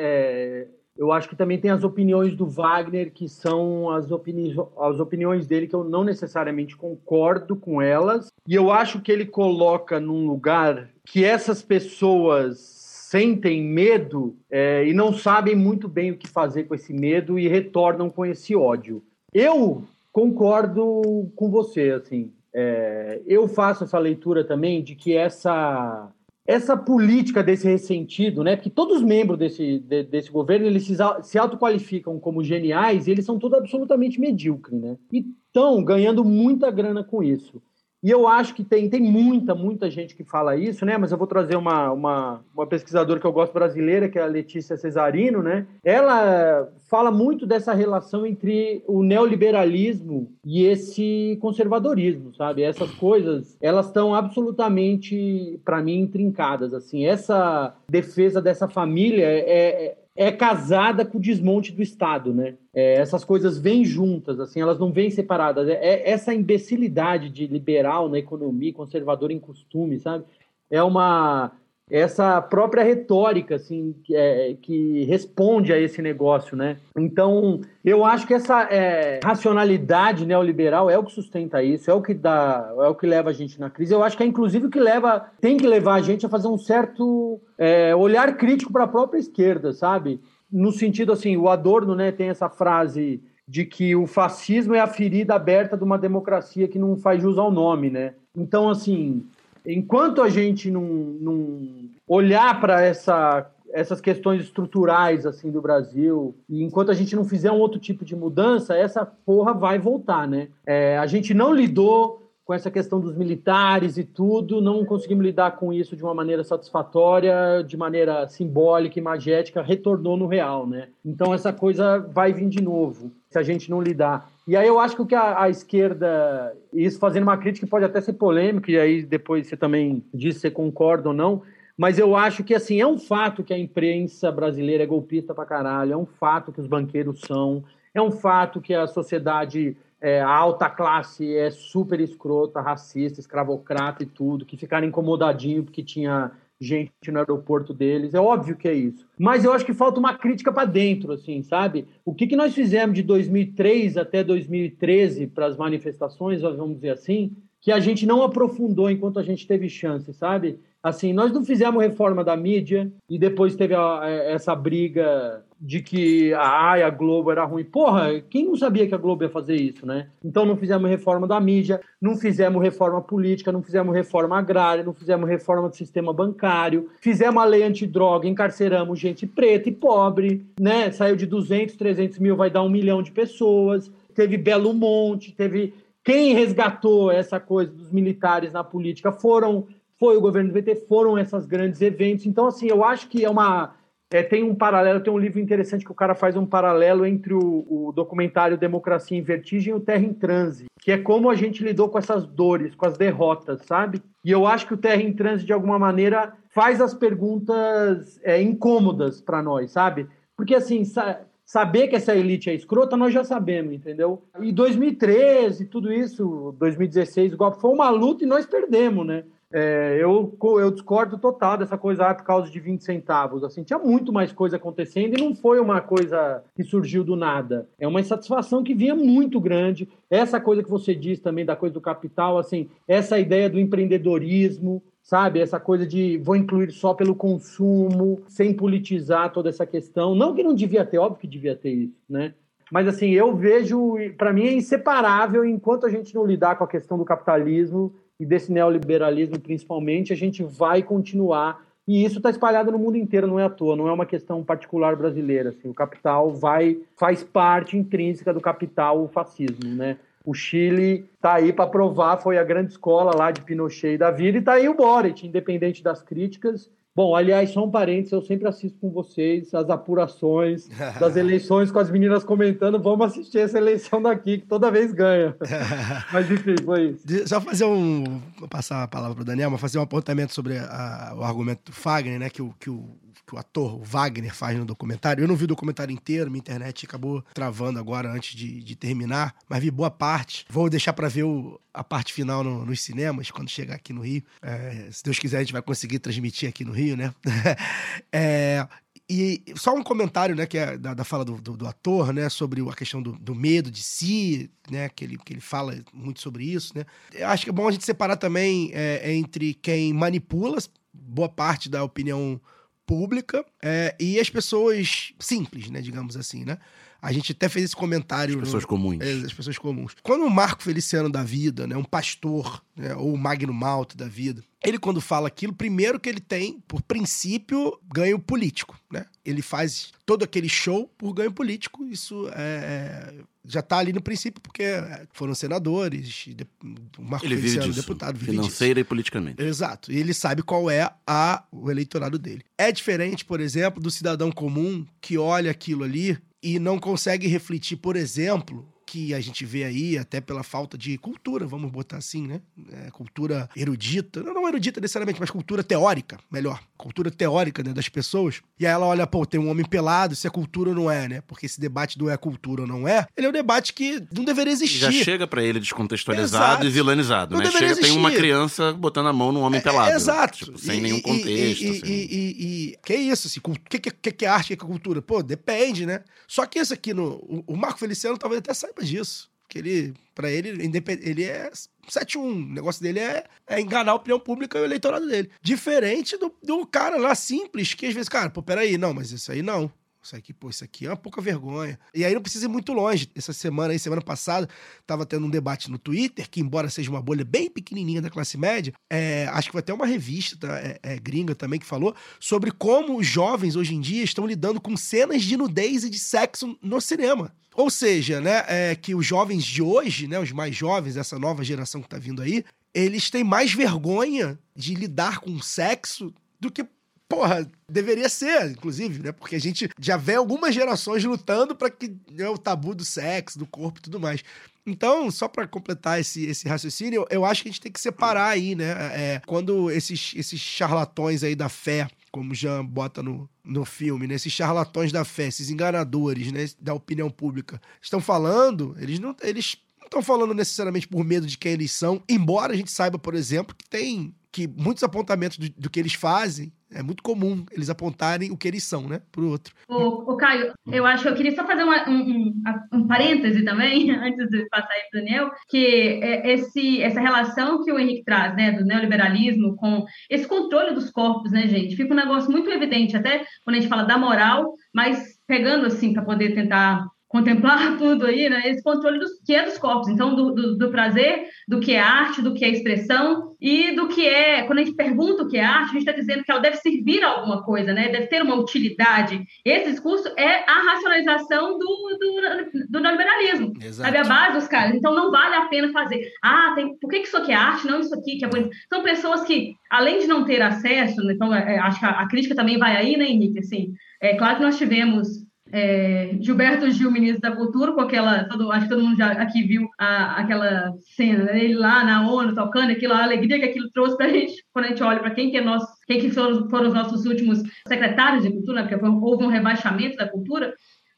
Eu acho que também tem as opiniões do Wagner, que são as, opini as opiniões dele que eu não necessariamente concordo com elas. E eu acho que ele coloca num lugar que essas pessoas sentem medo é, e não sabem muito bem o que fazer com esse medo e retornam com esse ódio. Eu concordo com você, assim. É, eu faço essa leitura também de que essa essa política desse ressentido, né? Porque todos os membros desse, de, desse governo eles se, se autoqualificam como geniais e eles são todos absolutamente medíocres, né? E estão ganhando muita grana com isso. E eu acho que tem, tem muita, muita gente que fala isso, né? Mas eu vou trazer uma, uma, uma pesquisadora que eu gosto brasileira, que é a Letícia Cesarino, né? Ela fala muito dessa relação entre o neoliberalismo e esse conservadorismo, sabe? Essas coisas, elas estão absolutamente, para mim, intrincadas, assim. Essa defesa dessa família é, é casada com o desmonte do Estado, né? É, essas coisas vêm juntas, assim, elas não vêm separadas. É, é, essa imbecilidade de liberal na economia, conservador em costume, sabe? É uma essa própria retórica assim que, é, que, responde a esse negócio, né? Então eu acho que essa é, racionalidade neoliberal é o que sustenta isso, é o que dá, é o que leva a gente na crise. Eu acho que é inclusive o que leva, tem que levar a gente a fazer um certo é, olhar crítico para a própria esquerda, sabe? No sentido assim, o Adorno, né, tem essa frase de que o fascismo é a ferida aberta de uma democracia que não faz jus ao nome, né? Então assim enquanto a gente não, não olhar para essa essas questões estruturais assim do Brasil. E enquanto a gente não fizer um outro tipo de mudança essa porra vai voltar né? É, a gente não lidou com essa questão dos militares e tudo não conseguimos lidar com isso de uma maneira satisfatória de maneira simbólica e magética retornou no real né? Então essa coisa vai vir de novo se a gente não lidar. E aí eu acho que o que a, a esquerda, isso fazendo uma crítica pode até ser polêmica, e aí depois você também diz se concorda ou não, mas eu acho que assim, é um fato que a imprensa brasileira é golpista pra caralho, é um fato que os banqueiros são, é um fato que a sociedade, é, a alta classe é super escrota, racista, escravocrata e tudo, que ficaram incomodadinho porque tinha gente no aeroporto deles. É óbvio que é isso. Mas eu acho que falta uma crítica para dentro, assim, sabe? O que, que nós fizemos de 2003 até 2013 para as manifestações, vamos dizer assim, que a gente não aprofundou enquanto a gente teve chance, sabe? Assim, nós não fizemos reforma da mídia e depois teve a, essa briga de que a, a Globo era ruim. Porra, quem não sabia que a Globo ia fazer isso, né? Então não fizemos reforma da mídia, não fizemos reforma política, não fizemos reforma agrária, não fizemos reforma do sistema bancário, fizemos a lei antidroga, encarceramos gente preta e pobre, né? Saiu de 200, 300 mil, vai dar um milhão de pessoas. Teve Belo Monte, teve... Quem resgatou essa coisa dos militares na política foram foi o governo do PT, foram esses grandes eventos. Então, assim, eu acho que é uma. É, tem um paralelo, tem um livro interessante que o cara faz um paralelo entre o, o, documentário Democracia em Vertigem e o Terra em Transe, que é como a gente lidou com essas dores, com as derrotas, sabe? E eu acho que o Terra em Transe, de alguma maneira, faz as perguntas é, incômodas para nós, sabe? Porque, assim, saber que essa elite é escrota, nós já sabemos, entendeu? E 2013, tudo isso, 2016, o golpe foi uma luta e nós perdemos, né? É, eu, eu discordo total dessa coisa ah, por causa de 20 centavos. Assim, tinha muito mais coisa acontecendo e não foi uma coisa que surgiu do nada. É uma insatisfação que vinha muito grande. Essa coisa que você diz também da coisa do capital, assim, essa ideia do empreendedorismo, sabe? Essa coisa de vou incluir só pelo consumo, sem politizar toda essa questão. Não que não devia ter, óbvio que devia ter isso, né? Mas assim, eu vejo, para mim é inseparável enquanto a gente não lidar com a questão do capitalismo e desse neoliberalismo principalmente, a gente vai continuar. E isso está espalhado no mundo inteiro, não é à toa, não é uma questão particular brasileira. Assim, o capital vai faz parte intrínseca do capital o fascismo, né? O Chile tá aí para provar, foi a grande escola lá de Pinochet e da vida, e tá aí o Boric, independente das críticas. Bom, aliás, só um parênteses, eu sempre assisto com vocês as apurações das eleições com as meninas comentando. Vamos assistir essa eleição daqui, que toda vez ganha. Mas enfim, foi isso. Só fazer um. Vou passar a palavra pro Daniel, mas fazer um apontamento sobre a- o argumento do Fagner, né? Que o, que, o, que o ator, Wagner, faz no documentário. Eu não vi o documentário inteiro, minha internet acabou travando agora antes de, de terminar, mas vi boa parte. Vou deixar pra ver o- a parte final no- nos cinemas, quando chegar aqui no Rio. É, se Deus quiser, a gente vai conseguir transmitir aqui no Rio, né? É, e só um comentário, né, que é da, da fala do, do- do ator, né, sobre a questão do, do medo de si, né, que ele, que ele fala muito sobre isso, né. Eu acho que é bom a gente separar também é, entre quem manipula boa parte da opinião pública é, e as pessoas simples, né, digamos assim, né. A gente até fez esse comentário. As pessoas no- comuns. é, as pessoas comuns. Quando o Marco Feliciano da vida, né, um pastor, né, ou o Magno Malta da vida, ele quando fala aquilo, primeiro que ele tem, por princípio, ganho político, né? Ele faz todo aquele show por ganho político, isso é, é, já tá ali no princípio, porque é, foram senadores, o Marco Ele vive disso, deputado, vive disso. financeira e politicamente. Exato. E ele sabe qual é a, o eleitorado dele. É diferente, por exemplo, do cidadão comum que olha aquilo ali e não consegue refletir, por exemplo, que a gente vê aí, até pela falta de cultura, vamos botar assim, né? É, cultura erudita, não, não erudita necessariamente, mas cultura teórica, melhor. Cultura teórica né, das pessoas. E aí ela olha, pô, tem um homem pelado, se é cultura ou não é, né? Porque esse debate do é cultura ou não é, ele é um debate que não deveria existir. Já chega pra ele descontextualizado Exato. e vilanizado, Não né? Chega, tem uma existir. criança botando a mão num homem pelado. É, exato. Tipo, sem E- nenhum e- contexto. E, assim. e- e- que é isso? Assim, o que, que, que, é arte, o que, que é cultura? Pô, depende, né? Só que isso aqui, no, o, o Marco Feliciano talvez até saiba disso. Que ele, pra ele, ele é 7-1. O negócio dele é, é enganar a opinião pública e o eleitorado dele. Diferente do, do cara lá simples, que às vezes, cara, pô, peraí, não, mas isso aí não. Isso aqui, pô, isso aqui é uma pouca vergonha. E aí não precisa ir muito longe. Essa semana aí, semana passada, tava tendo um debate no Twitter, que embora seja uma bolha bem pequenininha da classe média, é, acho que foi até uma revista tá, é, é, gringa também que falou sobre como os jovens hoje em dia estão lidando com cenas de nudez e de sexo no cinema. Ou seja, né, é, que os jovens de hoje, né, os mais jovens, essa nova geração que tá vindo aí, eles têm mais vergonha de lidar com sexo do que porra, deveria ser, inclusive, né? Porque a gente já vê algumas gerações lutando para que né, o tabu do sexo, do corpo e tudo mais. Então, só para completar esse, esse raciocínio, eu, eu acho que a gente tem que separar aí, né? É, quando esses, esses charlatões aí da fé, como Jean bota no, no filme, né? Esses charlatões da fé, esses enganadores, né? Da opinião pública, estão falando, eles não. Eles estão falando necessariamente por medo de quem eles são, embora a gente saiba, por exemplo, que tem que muitos apontamentos do, do que eles fazem é muito comum eles apontarem o que eles são, né, pro outro. Ô, ô, Caio, eu acho que eu queria só fazer uma- um, um, um parêntese também, antes de passar aí para o Daniel, que é esse, essa relação que o Henrique traz, né, do neoliberalismo com esse controle dos corpos, né, gente? Fica um negócio muito evidente, até quando a gente fala da moral, mas pegando assim, para poder tentar contemplar tudo aí, né? Esse controle dos, que é dos corpos, então do, do, do prazer, do que é arte, do que é expressão e do que é, quando a gente pergunta o que é arte, a gente está dizendo que ela deve servir a alguma coisa, né? Deve ter uma utilidade. Esse discurso é a racionalização do, do, do neoliberalismo. Sabe a base dos caras? Então não vale a pena fazer. Ah, tem, por que que isso aqui é arte, não isso aqui que é bonito? São pessoas que, além de não ter acesso, né, então é, acho que a, a crítica também vai aí, né, Henrique? Assim, é claro que nós tivemos é, Gilberto Gil, ministro da Cultura, com aquela. Todo, acho que todo mundo já aqui viu a, aquela cena, né? ele lá na ONU tocando, aquilo, a alegria que aquilo trouxe para a gente, quando a gente olha para quem que é nosso, quem que foram, foram os nossos últimos secretários de cultura, né? porque houve um rebaixamento da cultura.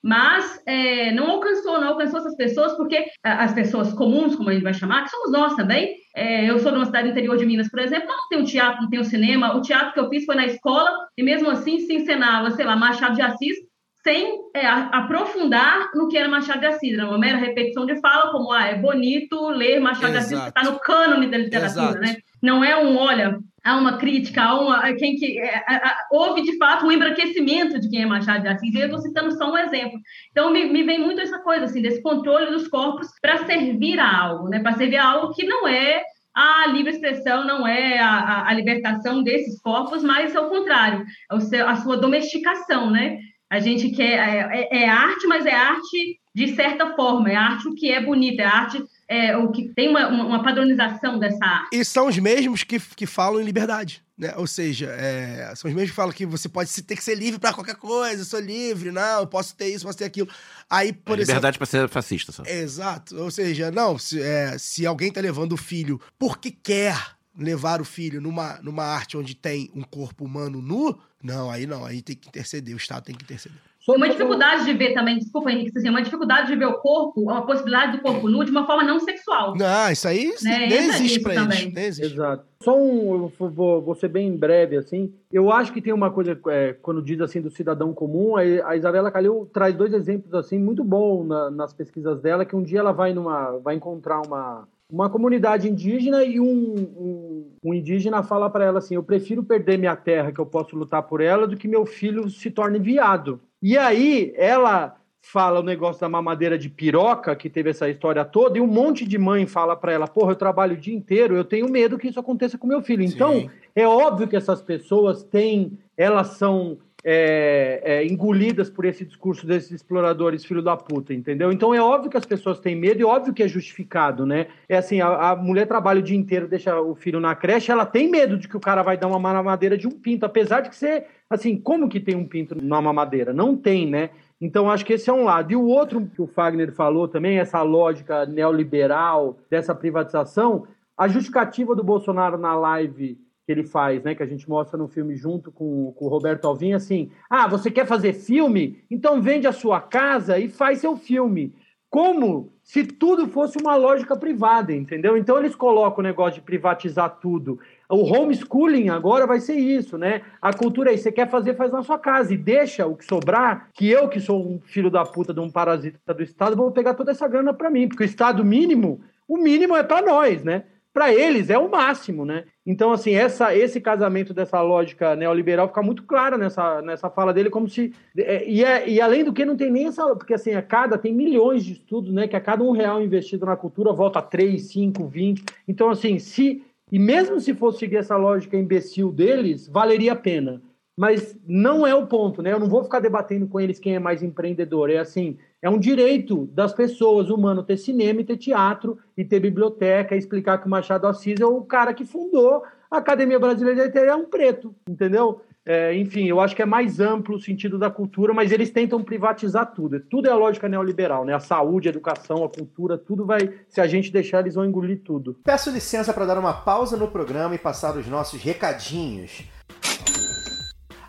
Mas é, não alcançou, não alcançou essas pessoas, porque as pessoas comuns, como a gente vai chamar, que somos nós também. É, eu sou de uma cidade interior de Minas, por exemplo, não tem um teatro, não tem um cinema. O teatro que eu fiz foi na escola, e mesmo assim se encenava, sei lá, Machado de Assis, sem é, aprofundar no que era Machado de Assis, era uma mera repetição de fala, como ah, é bonito ler Machado de Assis, está no cânone da literatura, Exato. né? Não é um, olha, há uma crítica, há uma, quem que, é, a, a, houve de fato um embranquecimento de quem é Machado de Assis, e eu estou citando só um exemplo. Então, me, me vem muito essa coisa, assim, desse controle dos corpos para servir a algo, né? Para servir a algo que não é a livre expressão não é a, a, a libertação desses corpos, mas é o contrário, é o seu, a sua domesticação, né? A gente quer é, é, é, arte, mas é arte de certa forma, é arte o que é bonita, é arte é, o que tem uma, uma, padronização dessa arte. E são os mesmos que, que falam em liberdade. Né? Ou seja, é, são os mesmos que falam que você pode ter que ser livre pra qualquer coisa, eu sou livre, não, eu posso ter isso, posso ter aquilo. Aí, por exemplo. Liberdade pra ser fascista, só. Exato. Ou seja, não, se, é, se alguém tá levando o filho porque quer levar o filho numa, numa arte onde tem um corpo humano nu, não, aí não, aí tem que interceder, o Estado tem que interceder. Tem uma dificuldade de ver também, desculpa, Henrique, assim, uma dificuldade de ver o corpo, a possibilidade do corpo nu de uma forma não sexual. Não, isso aí Né, nem entra existe também. eles. Nem existe. Exato. Só um, eu vou- vou, ser bem breve, assim. Eu acho que tem uma coisa, é, quando diz assim do cidadão comum, a, Isabela Calil traz dois exemplos, assim, muito bons na- nas pesquisas dela, que um dia ela vai numa, vai encontrar uma, uma comunidade indígena e um, um, um indígena fala para ela assim, eu prefiro perder minha terra, que eu posso lutar por ela, do que meu filho se torne viado. E aí, ela fala o negócio da mamadeira de piroca, que teve essa história toda, e um monte de mãe fala para ela, porra, eu trabalho o dia inteiro, eu tenho medo que isso aconteça com meu filho. Então, Sim. é óbvio que essas pessoas têm, elas são é, é, engolidas por esse discurso desses exploradores filho da puta, entendeu? Então é óbvio que as pessoas têm medo e óbvio que é justificado, né? É assim, a, a mulher trabalha o dia inteiro, deixa o filho na creche, ela tem medo de que o cara vai dar uma mamadeira de um pinto, apesar de que você, assim, como que tem um pinto numa mamadeira? Não tem, né? Então, acho que esse é um lado. E o outro que o Fagner falou também, essa lógica neoliberal dessa privatização, a justificativa do Bolsonaro na live que ele faz, né, que a gente mostra no filme junto com, com o Roberto Alvim, assim, ah, você quer fazer filme? Então vende a sua casa e faz seu filme. Como se tudo fosse uma lógica privada, entendeu? Então eles colocam o negócio de privatizar tudo. O homeschooling agora vai ser isso, né? A cultura isso, você quer fazer, faz na sua casa e deixa o que sobrar, que eu que sou um filho da puta de um parasita do Estado, vou pegar toda essa grana para mim, porque o Estado mínimo, o mínimo é para nós, né? Para eles é o máximo, né? Então, assim, essa, esse casamento dessa lógica neoliberal fica muito clara nessa, nessa fala dele, como se. é, E, é- e além do que, não tem nem essa. Porque, assim, a cada. Tem milhões de estudos, né? Que a cada um real investido na cultura volta 3, 5, 20. Então, assim, se. E mesmo se fosse seguir essa lógica imbecil deles, valeria a pena. Mas não é o ponto, né? Eu não vou ficar debatendo com eles quem é mais empreendedor. É assim, é um direito das pessoas, humano, ter cinema e ter teatro e ter biblioteca, explicar que o Machado Assis é o cara que fundou a Academia Brasileira de Letras, é um preto, entendeu? É, enfim, eu acho que é mais amplo o sentido da cultura, mas eles tentam privatizar tudo. Tudo é a lógica neoliberal, né? A saúde, a educação, a cultura, tudo vai. Se a gente deixar, eles vão engolir tudo. Peço licença para dar uma pausa no programa e passar os nossos recadinhos.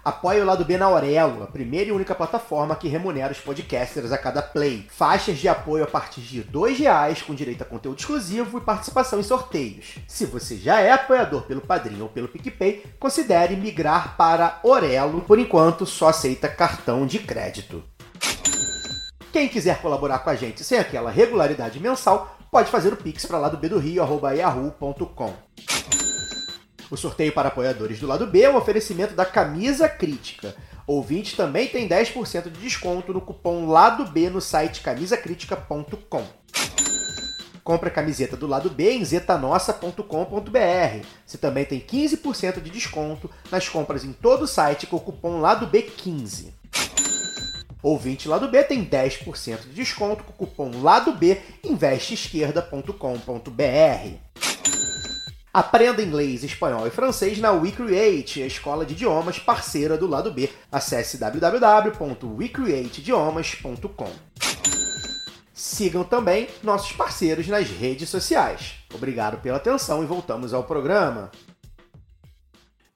Apoie o Lado B na Aurelo, a primeira e única plataforma que remunera os podcasters a cada play. Faixas de apoio a partir de 2 reais, com direito a conteúdo exclusivo e participação em sorteios. Se você já é apoiador pelo Padrinho ou pelo PicPay, considere migrar para Orelo. Por enquanto, só aceita cartão de crédito. Quem quiser colaborar com a gente sem aquela regularidade mensal, pode fazer o pix para lado B do Rio. O sorteio para apoiadores do lado B é um oferecimento da Camisa Crítica. Ouvinte também tem 10% de desconto no cupom Lado B no site camisacritica.com. Compre a camiseta do lado B em zetanossa.com.br. Você também tem 15% de desconto nas compras em todo o site com o cupom Lado B15. Ouvinte Lado B tem 10% de desconto com o cupom Lado B investeesquerda.com.br. Aprenda inglês, espanhol e francês na WeCreate, a escola de idiomas parceira do Lado B. Acesse www.wecreateidiomas.com. Sigam também nossos parceiros nas redes sociais. Obrigado pela atenção e voltamos ao programa.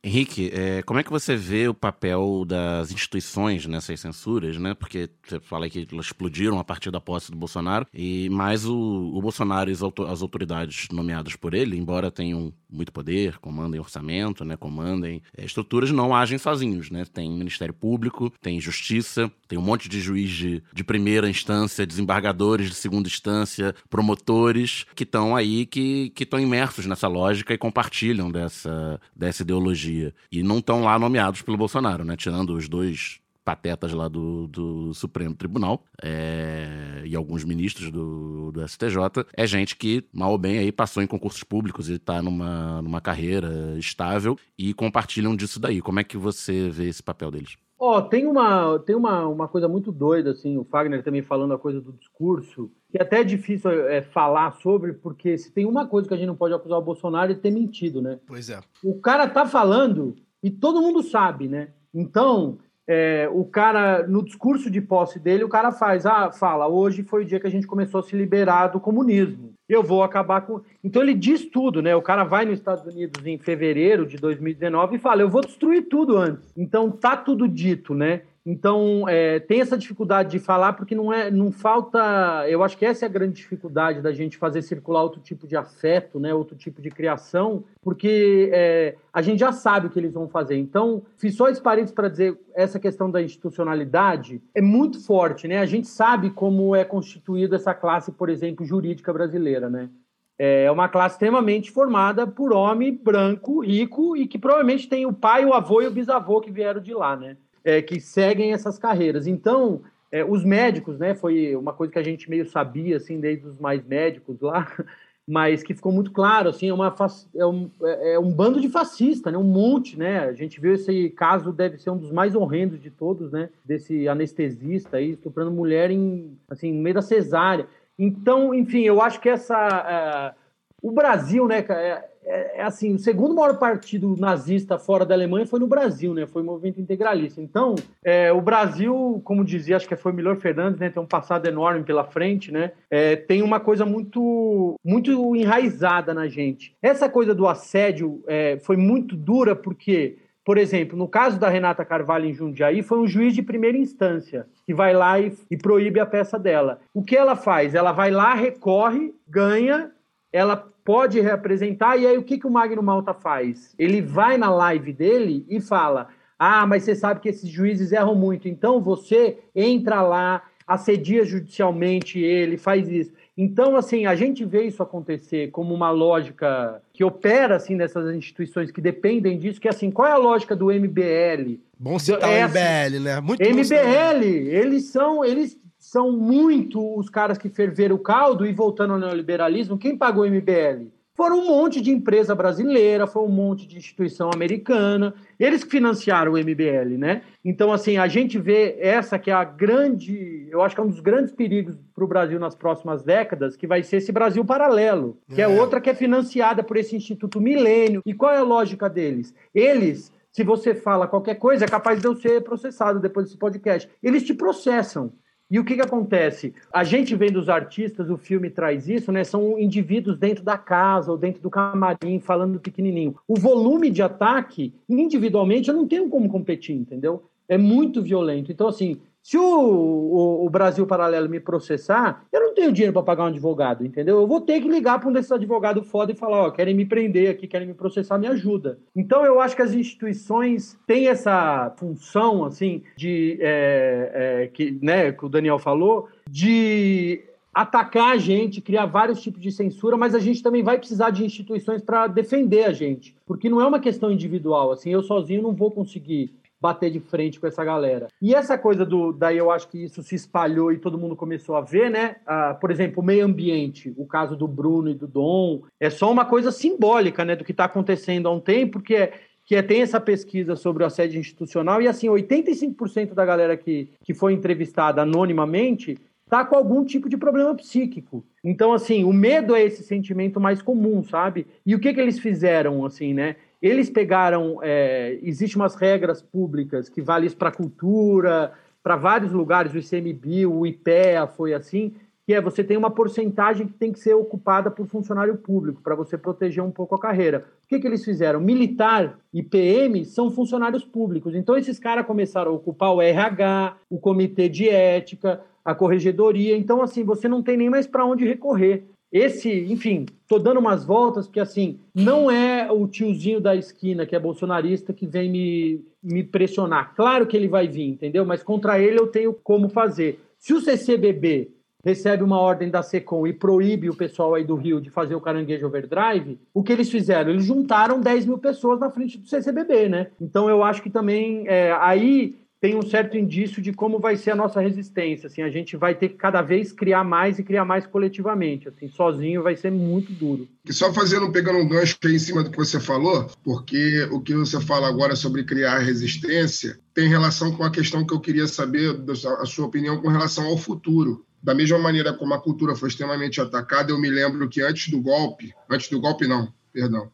Henrique, é, como é que você vê o papel das instituições nessas censuras, né? Porque você fala que elas explodiram a partir da posse do Bolsonaro, e mais o, o Bolsonaro e as auto- as autoridades nomeadas por ele, embora tenham muito poder, comandem orçamento, né? Comandem é, estruturas, não agem sozinhos, né? Tem Ministério Público, tem Justiça, tem um monte de juiz de, de primeira instância, desembargadores de segunda instância, promotores que estão aí, que estão imersos nessa lógica e compartilham dessa, dessa ideologia. E não estão lá nomeados pelo Bolsonaro, né? Tirando os dois patetas lá do, do Supremo Tribunal é, e alguns ministros do, do STJ, é gente que, mal ou bem, aí passou em concursos públicos e está numa, numa carreira estável e compartilham disso daí. Como é que você vê esse papel deles? Ó, tem uma, tem uma, uma coisa muito doida, assim, o Fagner também falando a coisa do discurso, que até é difícil é, falar sobre, porque se tem uma coisa que a gente não pode acusar o Bolsonaro é de ter mentido, né? Pois é. O cara tá falando e todo mundo sabe, né? Então, é, o cara, no discurso de posse dele, o cara faz, ah, fala, hoje foi o dia que a gente começou a se liberar do comunismo. Eu vou acabar com. Então ele diz tudo, né? O cara vai nos Estados Unidos em fevereiro de 2019 e fala, eu vou destruir tudo antes. Então tá tudo dito, né? Então, é, tem essa dificuldade de falar, porque não é, não falta. Eu acho que essa é a grande dificuldade da gente fazer circular outro tipo de afeto, né, outro tipo de criação, porque é, a gente já sabe o que eles vão fazer. Então, fiz só esse parênteses para dizer essa questão da institucionalidade é muito forte, né? A gente sabe como é constituída essa classe, por exemplo, jurídica brasileira, né? É uma classe extremamente formada por homem branco, rico e que provavelmente tem o pai, o avô e o bisavô que vieram de lá, né? É, que seguem essas carreiras. Então, é, os médicos, né, foi uma coisa que a gente meio sabia, assim, desde os mais médicos lá, mas que ficou muito claro, assim, é, uma, é, um, é, é um bando de fascista, né, um monte, né, a gente viu esse caso, deve ser um dos mais horrendos de todos, né, desse anestesista aí, estuprando mulher em, assim, no meio da cesárea. Então, enfim, eu acho que essa... Uh, o Brasil, né, é, é, é, assim, o segundo maior partido nazista fora da Alemanha foi no Brasil, né? Foi o movimento integralista. Então, é, o Brasil, como dizia, acho que foi Milor Fernandes, né? Tem um passado enorme pela frente, né? É, tem uma coisa muito, muito enraizada na gente. Essa coisa do assédio é, foi muito dura porque por exemplo, no caso da Renata Carvalho em Jundiaí, foi um juiz de primeira instância que vai lá e, e, proíbe a peça dela. O que ela faz? Ela vai lá, recorre, ganha, ela pode reapresentar. E aí, o que, que o Magno Malta faz? Ele vai na live dele e fala: Ah, mas você sabe que esses juízes erram muito, então você entra lá, assedia judicialmente ele, faz isso. Então, assim, a gente vê isso acontecer como uma lógica que opera, assim, nessas instituições que dependem disso, que, assim, qual é a lógica do MBL? Bom citar É o assim, MBL, né? Muito MBL. eles são, eles são muito os caras que ferveram o caldo e voltando ao neoliberalismo, quem pagou o MBL? Foram um monte de empresa brasileira, foi um monte de instituição americana, eles que financiaram o MBL, né? Então, assim, a gente vê essa que é a grande, eu acho que é um dos grandes perigos para o Brasil nas próximas décadas, que vai ser esse Brasil paralelo, que é, É. outra que é financiada por esse Instituto Milênio. E qual é a lógica deles? Eles se você fala qualquer coisa, é capaz de eu ser processado depois desse podcast. Eles te processam. E o que, que acontece? A gente vendo os artistas, o filme traz isso, né? São indivíduos dentro da casa ou dentro do camarim, falando pequenininho. O volume de ataque, individualmente, eu não tenho como competir, entendeu? É muito violento. Então, assim, se o, o, o Brasil Paralelo me processar, eu não tenho dinheiro para pagar um advogado, entendeu? Eu vou ter que ligar para um desses advogados foda e falar, ó, querem me prender aqui, querem me processar, me ajuda. Então eu acho que as instituições têm essa função, assim, de é, é, que, né, que o Daniel falou, de atacar a gente, criar vários tipos de censura, mas a gente também vai precisar de instituições para defender a gente, porque não é uma questão individual, assim, eu sozinho não vou conseguir bater de frente com essa galera. E essa coisa do. Daí eu acho que isso se espalhou e todo mundo começou a ver, né? Ah, por exemplo, o meio ambiente, o caso do Bruno e do Dom, é só uma coisa simbólica, né? Do que está acontecendo há um tempo, que é. Que é, tem essa pesquisa sobre o assédio institucional, e assim, 85% da galera que, que foi entrevistada anonimamente está com algum tipo de problema psíquico. Então, assim, o medo é esse sentimento mais comum, sabe? E o que, que eles fizeram, assim, né? Eles pegaram. É, Existem umas regras públicas que valem isso para cultura, para vários lugares, o ICMBio, o IPEA foi assim, que é você tem uma porcentagem que tem que ser ocupada por funcionário público, para você proteger um pouco a carreira. O que, que eles fizeram? Militar e PM são funcionários públicos. Então, esses caras começaram a ocupar o RH, o comitê de ética, a corregedoria. Então, assim, você não tem nem mais para onde recorrer. Esse, enfim, tô dando umas voltas, porque assim, não é o tiozinho da esquina que é bolsonarista que vem me, me pressionar. Claro que ele vai vir, entendeu? Mas contra ele eu tenho como fazer. Se o CCBB recebe uma ordem da SECOM e proíbe o pessoal aí do Rio de fazer o caranguejo overdrive, o que eles fizeram? Eles juntaram 10 mil pessoas na frente do CCBB, né? Então eu acho que também é, aí tem um certo indício de como vai ser a nossa resistência. Assim, a gente vai ter que cada vez criar mais e criar mais coletivamente. Assim, sozinho vai ser muito duro. E só fazendo, pegando um gancho aí em cima do que você falou, porque o que você fala agora sobre criar resistência tem relação com a questão que eu queria saber, a sua opinião com relação ao futuro. Da mesma maneira como a cultura foi extremamente atacada, eu me lembro que antes do golpe, antes do golpe não, perdão,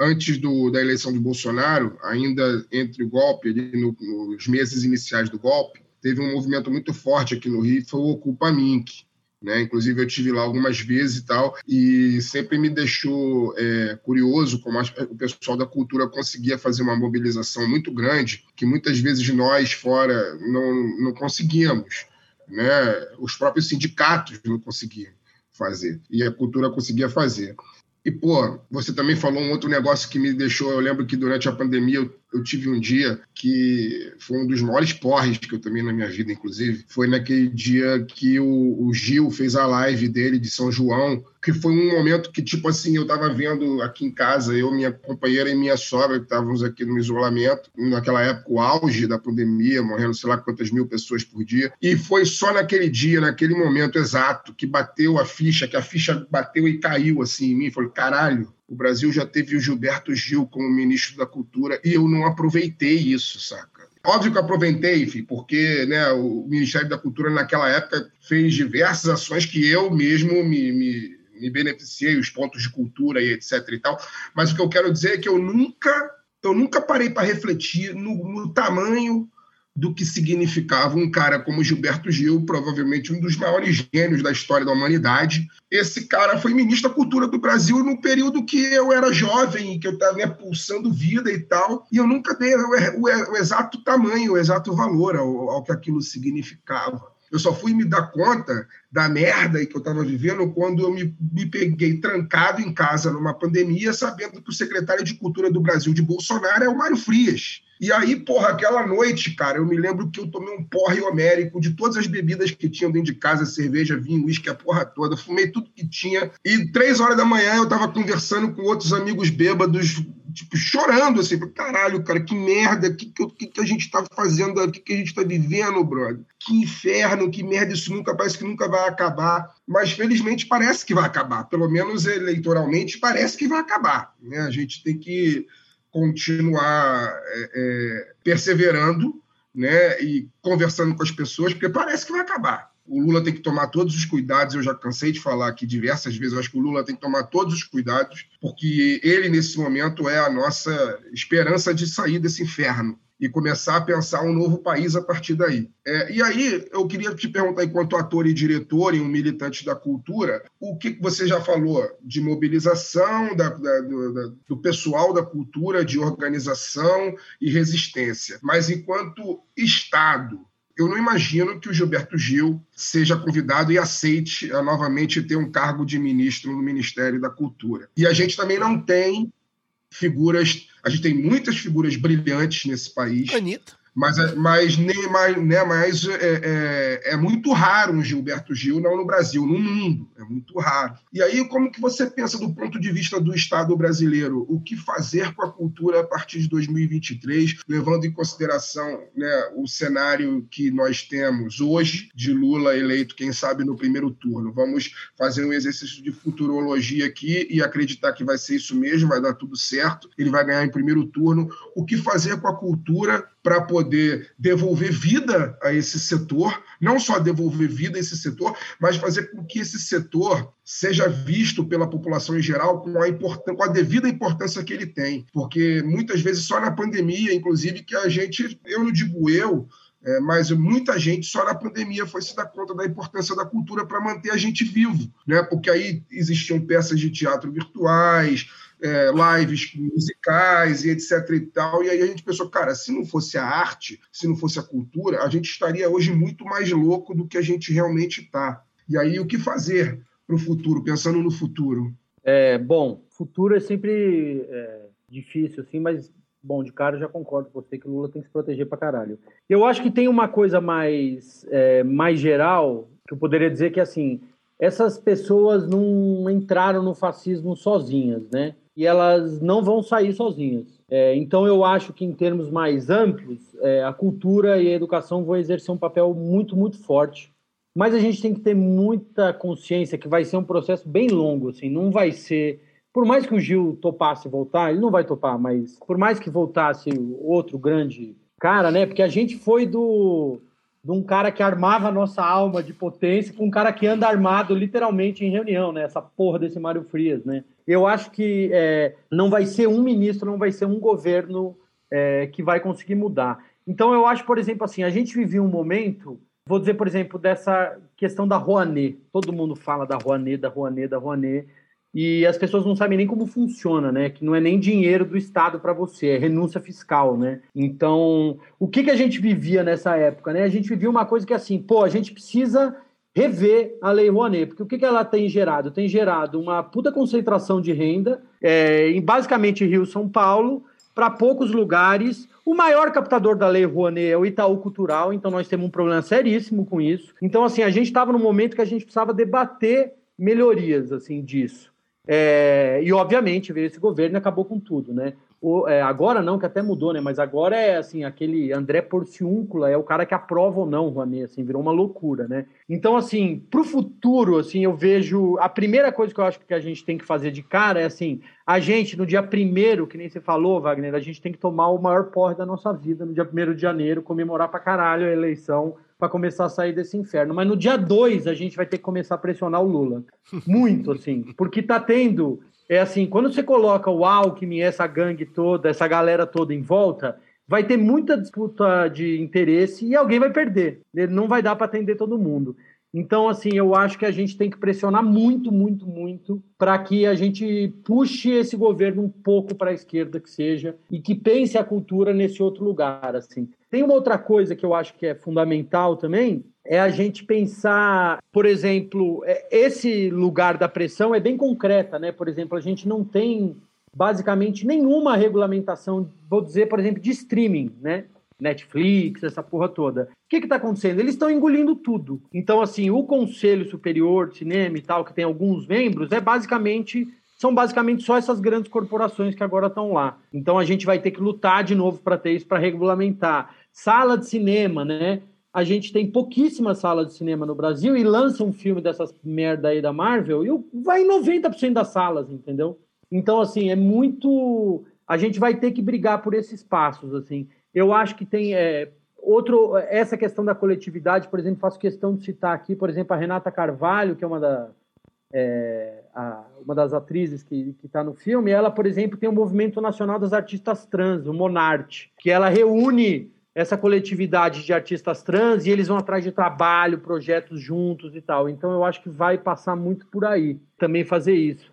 antes do, da eleição de Bolsonaro, ainda entre o golpe, no, nos meses iniciais do golpe, teve um movimento muito forte aqui no Rio, foi o Ocupa Mink. Né? Inclusive, eu tive lá algumas vezes e tal, e sempre me deixou é, curioso como o pessoal da cultura conseguia fazer uma mobilização muito grande, que muitas vezes nós, fora, não, não conseguíamos né? Os próprios sindicatos não conseguiam fazer e a cultura conseguia fazer. E, pô, você também falou um outro negócio que me deixou. Eu lembro que durante a pandemia eu, eu, tive um dia que foi um dos maiores porres que eu tomei na minha vida, inclusive. Foi naquele dia que o, o Gil fez a live dele de São João, que foi um momento que, tipo assim, eu tava vendo aqui em casa, eu, minha companheira e minha sogra, que estávamos aqui no isolamento, naquela época, o auge da pandemia, morrendo sei lá quantas mil pessoas por dia. E foi só naquele dia, naquele momento exato, que bateu a ficha, que a ficha bateu e caiu assim em mim. Falei, caralho, o Brasil já teve o Gilberto Gil como ministro da Cultura e eu não aproveitei isso, saca? Óbvio que aproveitei, enfim, porque né, o Ministério da Cultura naquela época fez diversas ações que eu mesmo me, me, me beneficiei, os pontos de cultura e etc e tal. Mas o que eu quero dizer é que eu nunca, eu nunca parei para refletir no, no tamanho do que significava um cara como Gilberto Gil, provavelmente um dos maiores gênios da história da humanidade. Esse cara foi ministro da Cultura do Brasil no período que eu era jovem, que eu estava né, pulsando vida e tal, e eu nunca dei o, o, o exato tamanho, o exato valor ao, ao que aquilo significava. Eu só fui me dar conta da merda que eu estava vivendo quando eu me, me, peguei trancado em casa numa pandemia, sabendo que o secretário de Cultura do Brasil de Bolsonaro é o Mário Frias. E aí, porra, aquela noite, cara, eu me lembro que eu tomei um porre homérico de todas as bebidas que tinham dentro de casa, cerveja, vinho, uísque, a porra toda. Fumei tudo que tinha. E três horas da manhã eu tava conversando com outros amigos bêbados, tipo, chorando, assim. Caralho, cara, que merda, o que, que, que, a gente tá fazendo, o que, que a gente tá vivendo, brother? Que inferno, que merda, isso nunca, parece que nunca vai acabar. Mas, felizmente, parece que vai acabar. Pelo menos eleitoralmente, parece que vai acabar. Né? A gente tem que continuar é, é, perseverando né, e conversando com as pessoas, porque parece que vai acabar. O Lula tem que tomar todos os cuidados, eu já cansei de falar aqui diversas vezes, eu acho que o Lula tem que tomar todos os cuidados, porque ele, nesse momento, é a nossa esperança de sair desse inferno e começar a pensar um novo país a partir daí. É, e aí, eu queria te perguntar, enquanto ator e diretor e um militante da cultura, o que você já falou de mobilização da, da, do, do pessoal da cultura, de organização e resistência, mas enquanto Estado, eu não imagino que o Gilberto Gil seja convidado e aceite a, novamente ter um cargo de ministro no Ministério da Cultura. E a gente também não tem figuras. A gente tem muitas figuras brilhantes nesse país. Anitta. Mas, é, mas, nem, mais, né, mas é, é, é, muito raro um Gilberto Gil, não no Brasil, no mundo. É muito raro. E aí, como que você pensa do ponto de vista do Estado brasileiro? O que fazer com a cultura a partir de 2023, levando em consideração né, o cenário que nós temos hoje, de Lula eleito, quem sabe, no primeiro turno? Vamos fazer um exercício de futurologia aqui e acreditar que vai ser isso mesmo, vai dar tudo certo, ele vai ganhar em primeiro turno. O que fazer com a cultura para poder devolver vida a esse setor, não só devolver vida a esse setor, mas fazer com que esse setor seja visto pela população em geral com a, com a devida importância que ele tem. Porque muitas vezes só na pandemia, inclusive, que a gente, eu não digo eu, é, mas muita gente só na pandemia foi se dar conta da importância da cultura para manter a gente vivo, né? Porque aí existiam peças de teatro virtuais, é, lives musicais e etc e tal. E aí a gente pensou, cara, se não fosse a arte, se não fosse a cultura, a gente estaria hoje muito mais louco do que a gente realmente está. E aí o que fazer para o futuro, pensando no futuro? É, bom, futuro é sempre é, difícil, assim, mas bom, de cara eu já concordo com você que o Lula tem que se proteger para caralho. Eu acho que tem uma coisa mais, é, mais geral que eu poderia dizer que assim essas pessoas não entraram no fascismo sozinhas, né? E elas não vão sair sozinhas. É, então, eu acho que, em termos mais amplos, é, a cultura e a educação vão exercer um papel muito, muito forte. Mas a gente tem que ter muita consciência que vai ser um processo bem longo, assim, não vai ser. Por mais que o Gil topasse voltar, ele não vai topar, mas por mais que voltasse outro grande cara, né? Porque a gente foi do de um cara que armava a nossa alma de potência com um cara que anda armado literalmente em reunião, né? Essa porra desse Mário Frias, né? Eu acho que é, não vai ser um ministro, não vai ser um governo é, que vai conseguir mudar. Então eu acho, por exemplo, assim, a gente vivia um momento, vou dizer, por exemplo, dessa questão da Rouanet. Todo mundo fala da Rouanet, da Rouanet, da Rouanet e as pessoas não sabem nem como funciona, né? Que não é nem dinheiro do Estado para você, é renúncia fiscal, né? Então, o que, que a gente vivia nessa época, né? A gente vivia uma coisa que é assim, pô, a gente precisa rever a Lei Rouanet, porque o que, ela tem gerado? Tem gerado uma puta concentração de renda é, em basicamente Rio São Paulo, para poucos lugares. O maior captador da Lei Rouanet é o Itaú Cultural, então nós temos um problema seríssimo com isso. Então, assim, a gente estava num momento que a gente precisava debater melhorias assim disso. É, e, obviamente, veio esse governo e acabou com tudo, né? O, é, agora não, que até mudou, né? Mas agora é, assim, aquele André Porciúncula é o cara que aprova ou não Rouanet, assim, virou uma loucura, né? Então, assim, pro futuro, assim, eu vejo... A primeira coisa que eu acho que a gente tem que fazer de cara é, assim, a gente, no dia primeiro, que nem você falou, Wagner, a gente tem que tomar o maior porre da nossa vida no dia primeiro de janeiro, comemorar pra caralho a eleição para começar a sair desse inferno. Mas no dia 2 a gente vai ter que começar a pressionar o Lula. Muito, assim. Porque tá tendo. É assim, quando você coloca o Alckmin, essa gangue toda, essa galera toda em volta, vai ter muita disputa de interesse e alguém vai perder. Ele não vai dar para atender todo mundo. Então, assim, eu acho que a gente tem que pressionar muito, muito, muito para que a gente puxe esse governo um pouco para a esquerda que seja e que pense a cultura nesse outro lugar, assim. Tem uma outra coisa que eu acho que é fundamental também, é a gente pensar, por exemplo, é, esse lugar da pressão é bem concreta, né? Por exemplo, a gente não tem basicamente nenhuma regulamentação, vou dizer, por exemplo, de streaming, né? Netflix, essa porra toda. O que está acontecendo? Eles estão engolindo tudo. Então, assim, o Conselho Superior de Cinema e tal, que tem alguns membros, é basicamente são basicamente só essas grandes corporações que agora estão lá. Então a gente vai ter que lutar de novo para ter isso para regulamentar. Sala de cinema, né? A gente tem pouquíssima sala de cinema no Brasil e lança um filme dessas merda aí da Marvel e vai em 90% das salas, entendeu? Então, assim, é muito. A gente vai ter que brigar por esses passos, assim. Eu acho que tem é, outro essa questão da coletividade, por exemplo, faço questão de citar aqui, por exemplo, a Renata Carvalho, que é uma, da, é, a, uma das atrizes que está no filme. Ela, por exemplo, tem o Movimento Nacional das Artistas Trans, o Monarte, que ela reúne essa coletividade de artistas trans e eles vão atrás de trabalho, projetos juntos e tal. Então eu acho que vai passar muito por aí também fazer isso.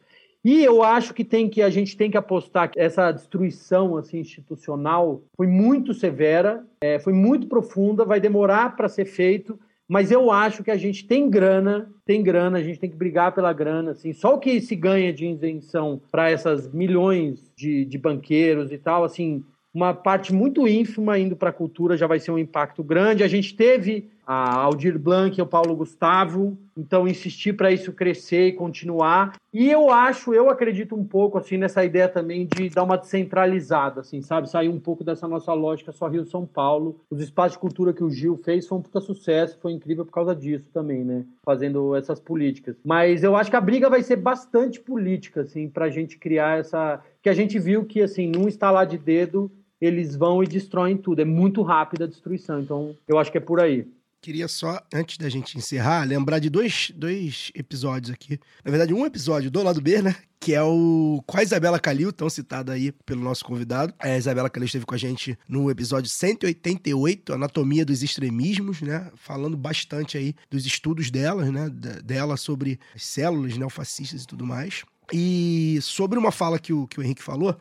E eu acho que tem que a gente tem que apostar que essa destruição assim institucional foi muito severa, é, foi muito profunda, vai demorar para ser feito, mas eu acho que a gente tem grana, tem grana, a gente tem que brigar pela grana, assim. Só o que se ganha de isenção para essas milhões de, de banqueiros e tal, assim, uma parte muito ínfima indo para a cultura já vai ser um impacto grande. A gente teve a Aldir Blanc e o Paulo Gustavo, então insistir para isso crescer e continuar. E eu acho, eu acredito um pouco assim nessa ideia também de dar uma descentralizada, assim, sabe? Sair um pouco dessa nossa lógica só Rio São Paulo. Os espaços de cultura que o Gil fez foi um puta sucesso, foi incrível por causa disso também, né? Fazendo essas políticas. Mas eu acho que a briga vai ser bastante política, assim, para a gente criar essa. Que a gente viu que, assim, num estalar de dedo, eles vão e destroem tudo. É muito rápida a destruição. Então, eu acho que é por aí. Queria só, antes da gente encerrar, lembrar de dois, dois episódios aqui. Na verdade, um episódio do lado B, né? Que é o com a Isabela Calil, tão citada aí pelo nosso convidado. A Isabela Calil esteve com a gente no episódio 188, Anatomia dos Extremismos, né? Falando bastante aí dos estudos dela, né? Dela sobre as células neofascistas e tudo mais. E sobre uma fala que o, que o Henrique falou,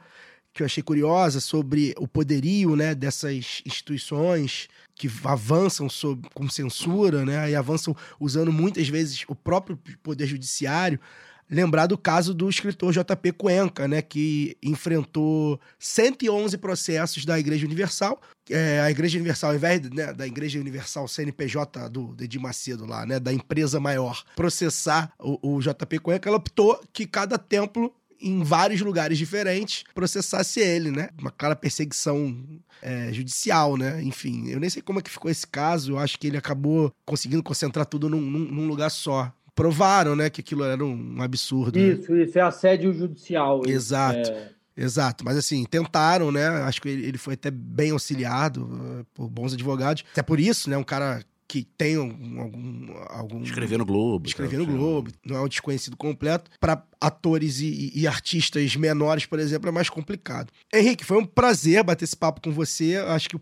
que eu achei curiosa sobre o poderio né, dessas instituições que avançam sob, com censura, né, e avançam usando muitas vezes o próprio poder judiciário. Lembrar do caso do escritor J.P. Cuenca, né, que enfrentou 111 processos da Igreja Universal. É, a Igreja Universal, ao invés né, da Igreja Universal CNPJ do, Edir Macedo lá, né, da empresa maior, processar o, o J.P. Cuenca, ela optou que cada templo em vários lugares diferentes, processasse ele, né? Uma clara perseguição é, judicial, né? Enfim, eu nem sei como é que ficou esse caso, eu acho que ele acabou conseguindo concentrar tudo num, num- num lugar só. Provaram, né, que aquilo era um absurdo. né? Isso, isso, é assédio judicial. Exato. É, Exato, mas assim, tentaram, né? Acho que ele ele foi até bem auxiliado eh, por bons advogados. Até por isso, né? Um cara que tem algum. algum, Escrever no Globo. escrever no Globo, não é um desconhecido completo. Para atores e, e artistas menores, por exemplo, é mais complicado. Henrique, foi um prazer bater esse papo com você. Acho que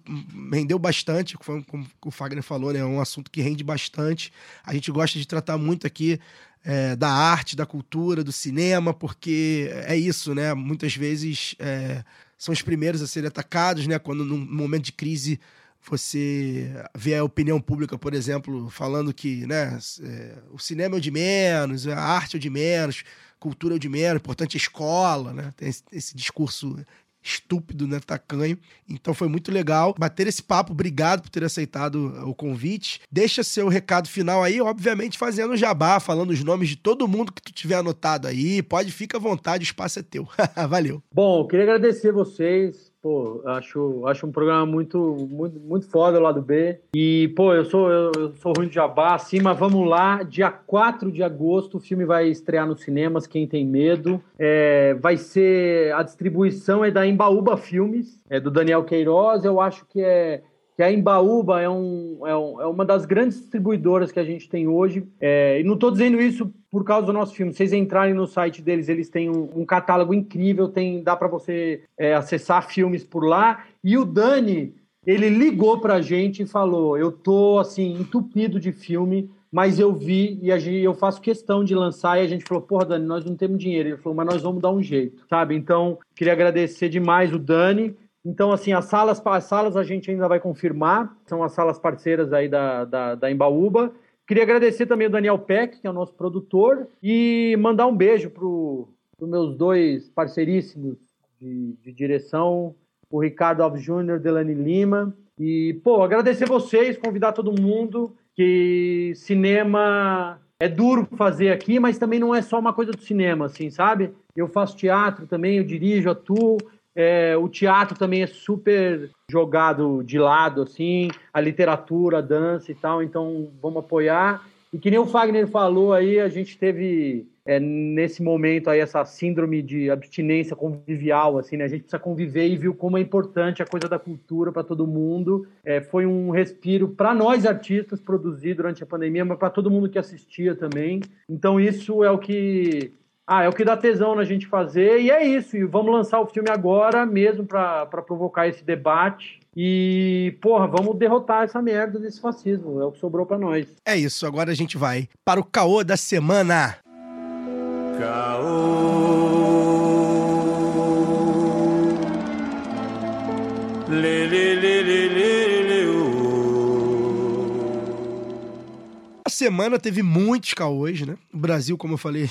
rendeu bastante, foi, como o Fagner falou, né? É um assunto que rende bastante. A gente gosta de tratar muito aqui é, da arte, da cultura, do cinema, porque é isso, né? Muitas vezes é, são os primeiros a serem atacados, né? Quando num momento de crise você vê a opinião pública, por exemplo, falando que né, é, o cinema é o de menos, a arte é o de menos, cultura é o de menos, importante é a escola, né? Tem esse, esse discurso estúpido, né, tacanho. Então foi muito legal bater esse papo. Obrigado por ter aceitado o convite. Deixa seu recado final aí, obviamente fazendo jabá, falando os nomes de todo mundo que tu tiver anotado aí. Pode, fica à vontade, o espaço é teu. Valeu. Bom, queria agradecer vocês. Pô, acho, acho um programa muito, muito, muito foda lá do B. E, pô, eu sou, eu, eu sou ruim de jabá, assim, mas vamos lá. Dia 4 de agosto, o filme vai estrear nos cinemas, Quem Tem Medo. É, vai ser. A distribuição é da Embaúba Filmes, é do Daniel Queiroz. Eu acho que é. Que a Embaúba é, um, é, um- é uma das grandes distribuidoras que a gente tem hoje. É, e não estou dizendo isso por causa do nosso filme. Vocês entrarem no site deles, eles têm um, um catálogo incrível, tem, dá para você é, acessar filmes por lá. E o Dani, ele ligou pra gente e falou: Eu tô assim, entupido de filme, mas eu vi e a gente, eu faço questão de lançar. E a gente falou: Porra, Dani, nós não temos dinheiro. Ele falou: Mas nós vamos dar um jeito, sabe? Então, queria agradecer demais o Dani. Então, assim, as salas, as salas a gente ainda vai confirmar, são as salas parceiras aí da, da, da Embaúba. Queria agradecer também o Daniel Peck, que é o nosso produtor, e mandar um beijo para os meus dois parceiríssimos de, de direção, o Ricardo Alves Júnior, Delane Lima. E, pô, agradecer vocês, convidar todo mundo, que cinema é duro fazer aqui, mas também não é só uma coisa do cinema, assim, sabe? Eu faço teatro também, eu dirijo, atuo. É, o teatro também é super jogado de lado, assim, a literatura, a dança e tal, então vamos apoiar. E que nem o Fagner falou aí, a gente teve é, nesse momento aí essa síndrome de abstinência convivial, assim, né? A gente precisa conviver e viu como é importante a coisa da cultura para todo mundo. É, foi um respiro para nós artistas produzir durante a pandemia, mas para todo mundo que assistia também. Então isso é o que ah, é o que dá tesão na gente fazer, e é isso. E vamos lançar o filme agora, mesmo para provocar esse debate. E, porra, vamos derrotar essa merda desse fascismo. É o que sobrou para nós. É isso, agora a gente vai para o caô da semana. Lê, lê, lê, lê, lê, lê, A semana teve muitos caôs, né? O Brasil, como eu falei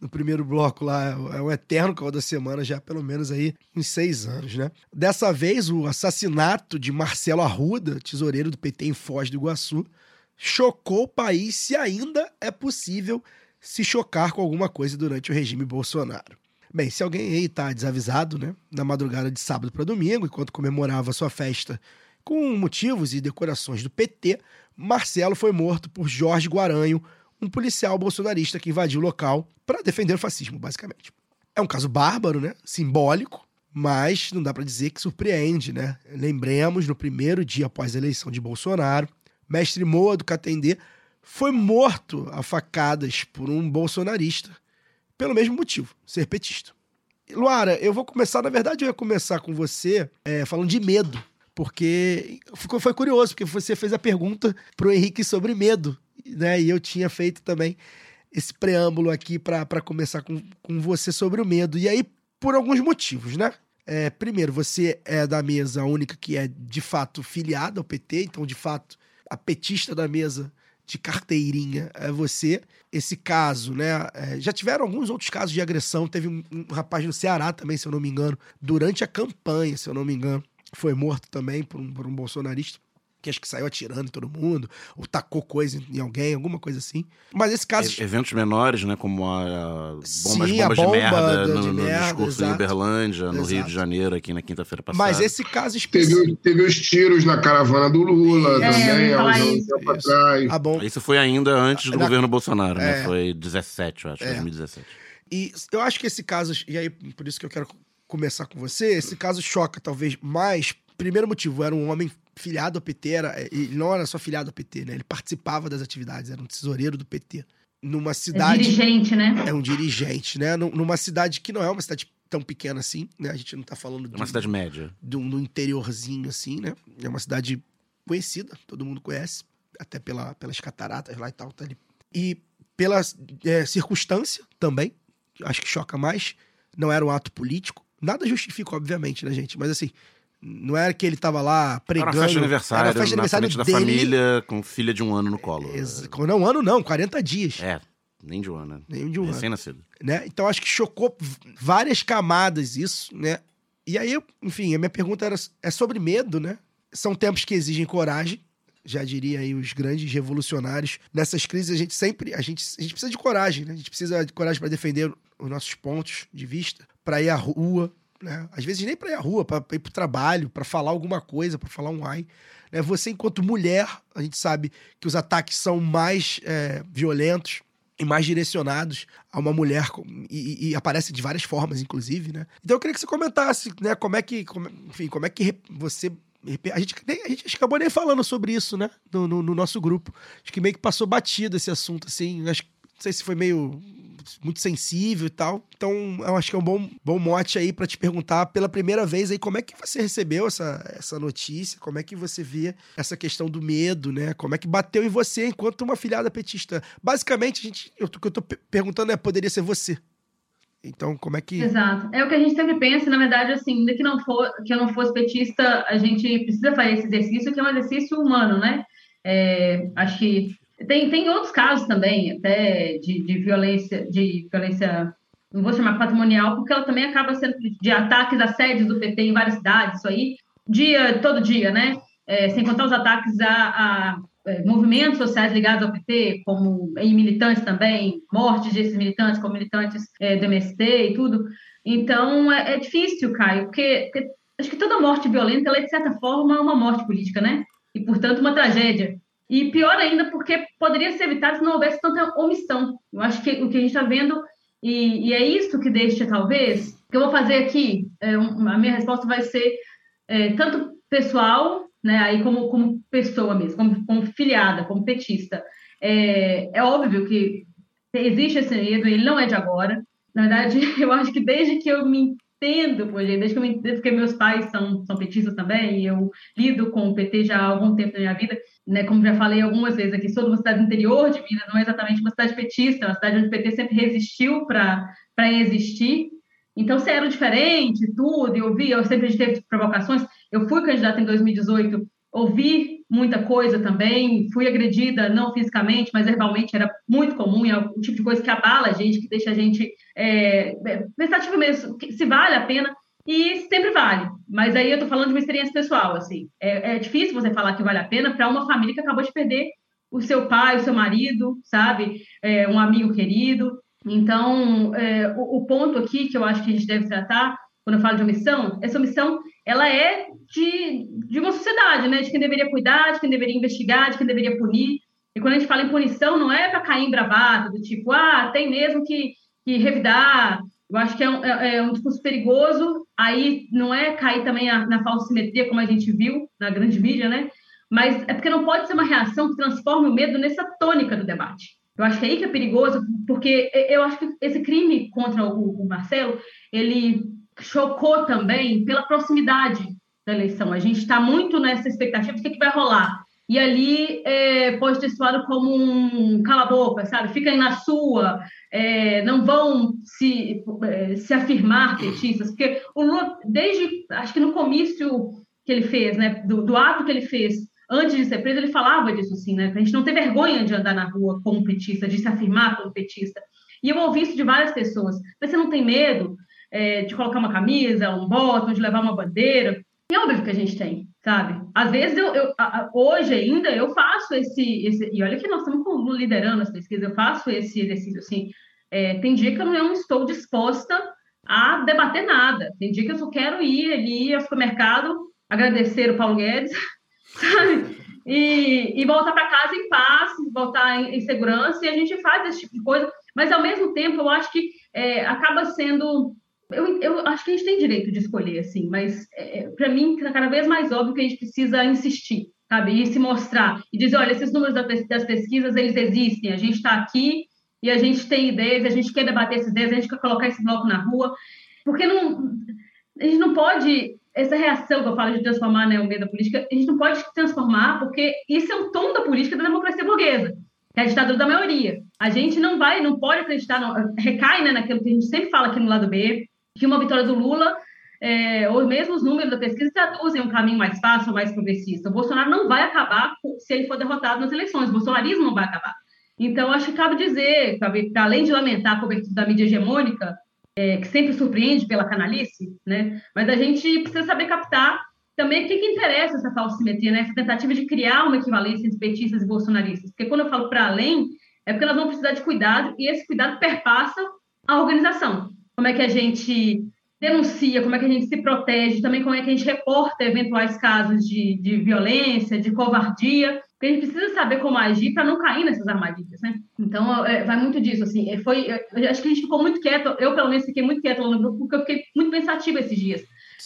no primeiro bloco lá, é um eterno caô da semana, já pelo menos aí uns seis anos, né? Dessa vez, o assassinato de Marcelo Arruda, tesoureiro do PT em Foz do Iguaçu, chocou o país se ainda é possível se chocar com alguma coisa durante o regime Bolsonaro. Bem, se alguém aí tá desavisado, né? Na madrugada de sábado para domingo, enquanto comemorava sua festa com motivos e decorações do PT, Marcelo foi morto por Jorge Guaranho, um policial bolsonarista que invadiu o local para defender o fascismo, basicamente. É um caso bárbaro, né? Simbólico, mas não dá para dizer que surpreende, né? Lembremos, no primeiro dia após a eleição de Bolsonaro, mestre Moa do Catendê foi morto a facadas por um bolsonarista pelo mesmo motivo, ser petista. Luara, eu vou começar, na verdade, eu ia começar com você é, falando de medo, porque ficou, foi curioso, porque você fez a pergunta pro Henrique sobre medo, né? E eu tinha feito também esse preâmbulo aqui para começar com, com você sobre o medo. E aí, por alguns motivos, né? É, primeiro, você é da mesa única que é de fato filiada ao PT, então, de fato, a petista da mesa de carteirinha é você. Esse caso, né? é, já tiveram alguns outros casos de agressão. Teve um, um rapaz no Ceará também, se eu não me engano, durante a campanha, se eu não me engano, foi morto também por um, por um bolsonarista. Que acho que saiu atirando em todo mundo, ou tacou coisa em alguém, alguma coisa assim. Mas esse caso. E- Eventos menores, né? Como a, a bombas, Sim, a bombas bomba de merda da- no, de no merda, discurso em exato. Uberlândia, no Rio Exato. de Janeiro, aqui na quinta-feira passada. Mas esse caso específico. Teve, teve os tiros na caravana do Lula É, também, há uns atrás. Ah, bom. Isso foi ainda antes do Na- governo Bolsonaro, né? É. Foi 17, eu acho, É. 2017. E eu acho que esse caso, e aí por isso que eu quero começar com você, esse caso choca talvez mais. Primeiro motivo, era um homem filiado ao PT, era, e não era só filiado ao PT, né? Ele participava das atividades, era um tesoureiro do PT. Numa É cidade. dirigente, né? É um dirigente, né? Num- Numa cidade que não é uma cidade tão pequena assim, né? A gente não tá falando de, É uma cidade média. de um, de um interiorzinho assim, né? É uma cidade conhecida, todo mundo conhece, até pela, pelas cataratas lá e tal. Tá ali. E pela é, circunstância também, acho que choca mais, não era um ato político. Nada justifica, obviamente, né, gente? Mas assim, não era que ele tava lá Era pregando. uma festa de aniversário, era uma festa de na aniversário da dele. família, com filha de um ano no colo. Não, um ano não, 40 dias. É, nem de um ano, né? Nem de um ano. Recém-nascido. né? Então acho que chocou várias camadas isso, né? E aí, enfim, a minha pergunta era, é sobre medo, né? São tempos que exigem coragem, já diria aí os grandes revolucionários. Nessas crises a gente sempre, a gente, a gente precisa de coragem, né? A gente precisa de coragem para defender os nossos pontos de vista, para ir à rua, né? Às vezes nem para ir à rua, para ir pro trabalho, para falar alguma coisa, para falar um ai. Né? Você enquanto mulher, a gente sabe que os ataques são mais é, violentos, e mais direcionados a uma mulher e, e, aparece de várias formas, inclusive, né? Então eu queria que você comentasse, né? Como é que, como- enfim, como é que você a gente, a gente acabou nem falando sobre isso, né? No, no- no nosso grupo. Acho que meio que passou batido esse assunto, assim. Acho não sei se foi meio muito sensível e tal. Então, eu acho que é um bom, bom mote aí pra te perguntar pela primeira vez aí como é que você recebeu essa, essa notícia, como é que você vê essa questão do medo, né? Como é que bateu em você enquanto uma filhada petista. Basicamente, a gente, eu, o que eu tô pe- perguntando é, poderia ser você. Então, como é que... Exato. É o que a gente sempre pensa, na verdade, assim, ainda que não for, que eu não fosse petista, a gente precisa fazer esse exercício, que é um exercício humano, né? É, acho que tem, tem outros casos também, até de, de violência, de violência, não vou chamar patrimonial, porque ela também acaba sendo de ataques, assédios do PT em várias cidades, isso aí, dia, todo dia, né? É, sem contar os ataques a, a, é, movimentos sociais ligados ao PT, como em militantes também, mortes desses militantes, como militantes é, do MST e tudo. Então, é, é difícil, Caio, porque, porque acho que toda morte violenta, ela é, de certa forma, uma morte política, né? E, portanto, uma tragédia. E pior ainda, porque poderia ser evitado se não houvesse tanta omissão. Eu acho que o que a gente está vendo, e, e é isso que deixa, talvez, que eu vou fazer aqui, é, um- a minha resposta vai ser é, tanto pessoal, né, aí como, como pessoa mesmo, como, como filiada, como petista. É, é óbvio que existe esse medo, ele não é de agora. Na verdade, eu acho que desde que eu me pô, gente, desde que entendo, porque meus pais são, são petistas também, e eu lido com o PT já há algum tempo na minha vida, né, como já falei algumas vezes aqui, sou de uma cidade do interior de Minas, não é exatamente uma cidade petista, é uma cidade onde o PT sempre resistiu para existir. Então, se era diferente, tudo, e eu vi, eu sempre teve provocações. Eu fui candidata em 2018, ouvi muita coisa também, fui agredida, não fisicamente, mas verbalmente era muito comum, é o tipo de coisa que abala a gente, que deixa a gente é, é, pensativa mesmo, se vale a pena, e sempre vale. Mas aí eu tô falando de uma experiência pessoal, assim. É, é difícil você falar que vale a pena para uma família que acabou de perder o seu pai, o seu marido, sabe? É, um amigo querido. Então, é, o, o ponto aqui que eu acho que a gente deve tratar, quando eu falo de omissão, essa omissão, ela é de, de uma sociedade, né? De quem deveria cuidar, de quem deveria investigar, de quem deveria punir. E quando a gente fala em punição, não é para cair em bravata, do tipo, ah, tem mesmo que, que revidar. Eu acho que é um, é, é um discurso perigoso. Aí não é cair também a- na falsa simetria, como a gente viu na grande mídia, né? Mas é porque não pode ser uma reação que transforme o medo nessa tônica do debate. Eu acho que é aí que é perigoso, porque eu acho que esse crime contra o, o Marcelo, ele chocou também pela proximidade da eleição. A gente está muito nessa expectativa do que, que vai rolar. E ali é, pode ter soado como um cala-boca, sabe? Fiquem na sua, é, não vão se, é, se afirmar petistas, porque o Lula, desde, acho que no comício que ele fez, né, do, do ato que ele fez antes de ser preso, ele falava disso, assim, né? A gente não ter vergonha de andar na rua como petista, de se afirmar como petista. E eu ouvi isso de várias pessoas. Mas você não tem medo é, de colocar uma camisa, um botão, de levar uma bandeira? É óbvio que a gente tem, sabe? Às vezes eu, eu a- hoje ainda eu faço esse, esse e olha que nós estamos liderando as pesquisas, eu faço esse exercício assim. é, tem dia que eu não estou disposta a debater nada. Tem dia que eu só quero ir ali ao supermercado, agradecer o Paulo Guedes, sabe? E, e voltar para casa em paz, voltar em, em segurança, e a gente faz esse tipo de coisa. Mas, ao mesmo tempo, eu acho que é, acaba sendo. Eu, eu acho que a gente tem direito de escolher, assim, mas para mim está cada vez mais óbvio que a gente precisa insistir, sabe? E se mostrar. E dizer: olha, esses números das pesquisas, eles existem, a gente está aqui e a gente tem ideias, a gente quer debater essas ideias, a gente quer colocar esse bloco na rua, porque não, a gente não pode, essa reação que eu falo de transformar né, o meio da política, a gente não pode transformar, porque isso é o tom da política da democracia burguesa, que é a ditadura da maioria. A gente não vai, não pode acreditar, não, recai né, naquilo que a gente sempre fala aqui no lado B, que uma vitória do Lula, é, ou mesmo os números da pesquisa, traduzem um caminho mais fácil, mais progressista. O Bolsonaro não vai acabar se ele for derrotado nas eleições, o bolsonarismo não vai acabar. Então, acho que cabe dizer, cabe, além de lamentar a cobertura da mídia hegemônica, é, que sempre surpreende pela canalice, né? mas a gente precisa saber captar também o que, que interessa essa falsa simetria, né? essa tentativa de criar uma equivalência entre petistas e bolsonaristas. Porque quando eu falo para além, é porque nós vamos precisar de cuidado, e esse cuidado perpassa a organização. Como é que a gente denuncia, como é que a gente se protege, também como é que a gente reporta eventuais casos de, de violência, de covardia, porque a gente precisa saber como agir para não cair nessas armadilhas, né? Então, é, vai muito disso, assim, é, foi, eu acho que a gente ficou muito quieto, eu pelo menos fiquei muito quieto lá no grupo, porque eu fiquei muito pensativa esses dias.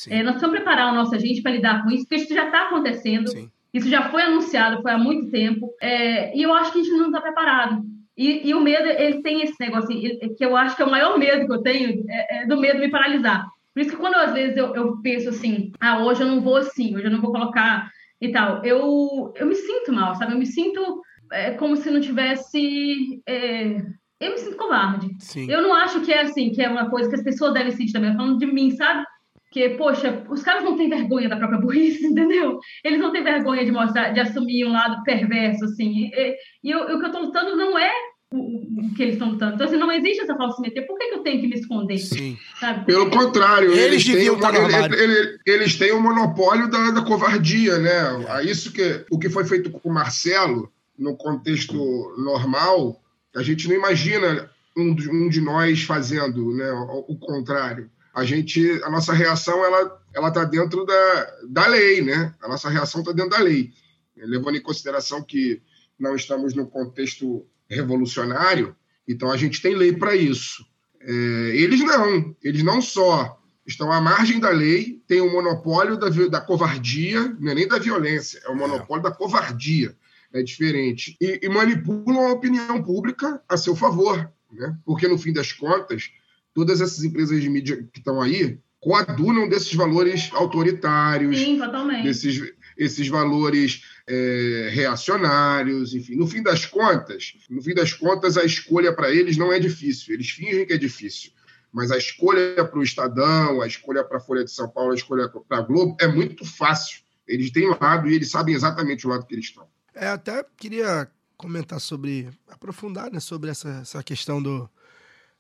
É, nós precisamos preparar a nossa gente para lidar com isso, porque isso já está acontecendo, Sim. isso já foi anunciado, foi há muito tempo, é, e eu acho que a gente não está preparado. E, e o medo, ele tem esse negócio, assim, que eu acho que é o maior medo que eu tenho, é, é do medo me paralisar. Por isso que quando às vezes eu, eu penso assim, ah, hoje eu não vou assim, hoje eu não vou colocar e tal, eu, eu me sinto mal, sabe? Eu me sinto é, como se não tivesse. é, eu me sinto covarde. Sim. Eu não acho que é assim, que é uma coisa que as pessoas devem sentir também. Falando de mim, sabe? Que, poxa, os caras não têm vergonha da própria burrice, entendeu? Eles não têm vergonha de mostrar, de assumir um lado perverso, assim. E, e eu- o que eu tô lutando não é o, que eles estão lutando. Então, assim, não existe essa falsa simetria. Por que, que eu tenho que me esconder? Sim. Sabe? Pelo contrário, Eles eles, têm, o, estar no ele- armário. ele- eles têm o monopólio da, da covardia, né? A Isso que o que foi feito com o Marcelo, no contexto normal, a gente não imagina um, de- um de nós fazendo, né? O, o contrário. A gente, a nossa reação, ela ela está dentro da, da lei, né? A nossa reação está dentro da lei, levando em consideração que não estamos num contexto revolucionário, então a gente tem lei para isso. É, eles não, eles não só estão à margem da lei, têm o monopólio da, da covardia, não é nem da violência, é o monopólio da covardia, é diferente, e, e manipulam a opinião pública a seu favor, né? porque no fim das contas, todas essas empresas de mídia que estão aí coadunam desses valores autoritários, Sim, totalmente. desses esses valores é, reacionários, enfim. No fim das contas, no fim das contas, a escolha para eles não é difícil. Eles fingem que é difícil. Mas a escolha para o Estadão, a escolha para a Folha de São Paulo, a escolha para a Globo é muito fácil. Eles têm lado e eles sabem exatamente o lado que eles estão. É, até queria comentar sobre, aprofundar né, sobre essa, essa questão do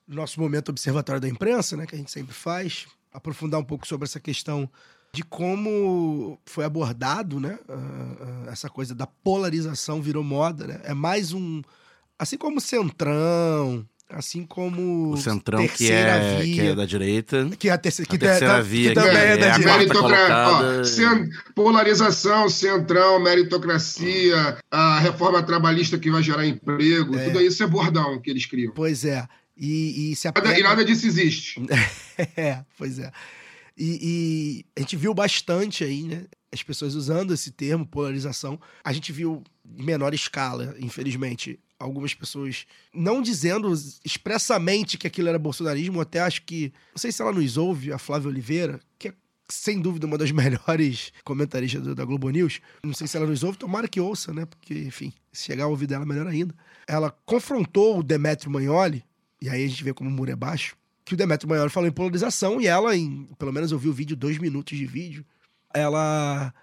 nosso momento observatório da imprensa, né, que a gente sempre faz, aprofundar um pouco sobre essa questão de como foi abordado, né, ah, ah, essa coisa da polarização virou moda, né, é mais um, assim como o Centrão, assim como O Centrão, que é, Via, que é da direita. que é a, terceira, que, a terceira tá- via, que também que é, é da a direita. ó, cen- polarização, centrão, meritocracia, a reforma trabalhista que vai gerar emprego, É. tudo isso é bordão que eles criam. Pois é. E, e se Nada- apega... e nada disso existe. É, pois é. E, e a gente viu bastante aí, né? As pessoas usando esse termo, polarização. A gente viu em menor escala, infelizmente, algumas pessoas não dizendo expressamente que aquilo era bolsonarismo. Até acho que. Não sei se ela nos ouve, a Flávia Oliveira, que é sem dúvida uma das melhores comentaristas da Globo News. Não sei se ela nos ouve, tomara que ouça, né? Porque, enfim, se chegar a ouvir dela, melhor ainda. Ela confrontou o Demetrio Magnoli, e aí a gente vê como o muro é baixo, que o Demetrio Magnoli falou em polarização, e ela, em, pelo menos eu vi o vídeo, dois minutos de vídeo, ela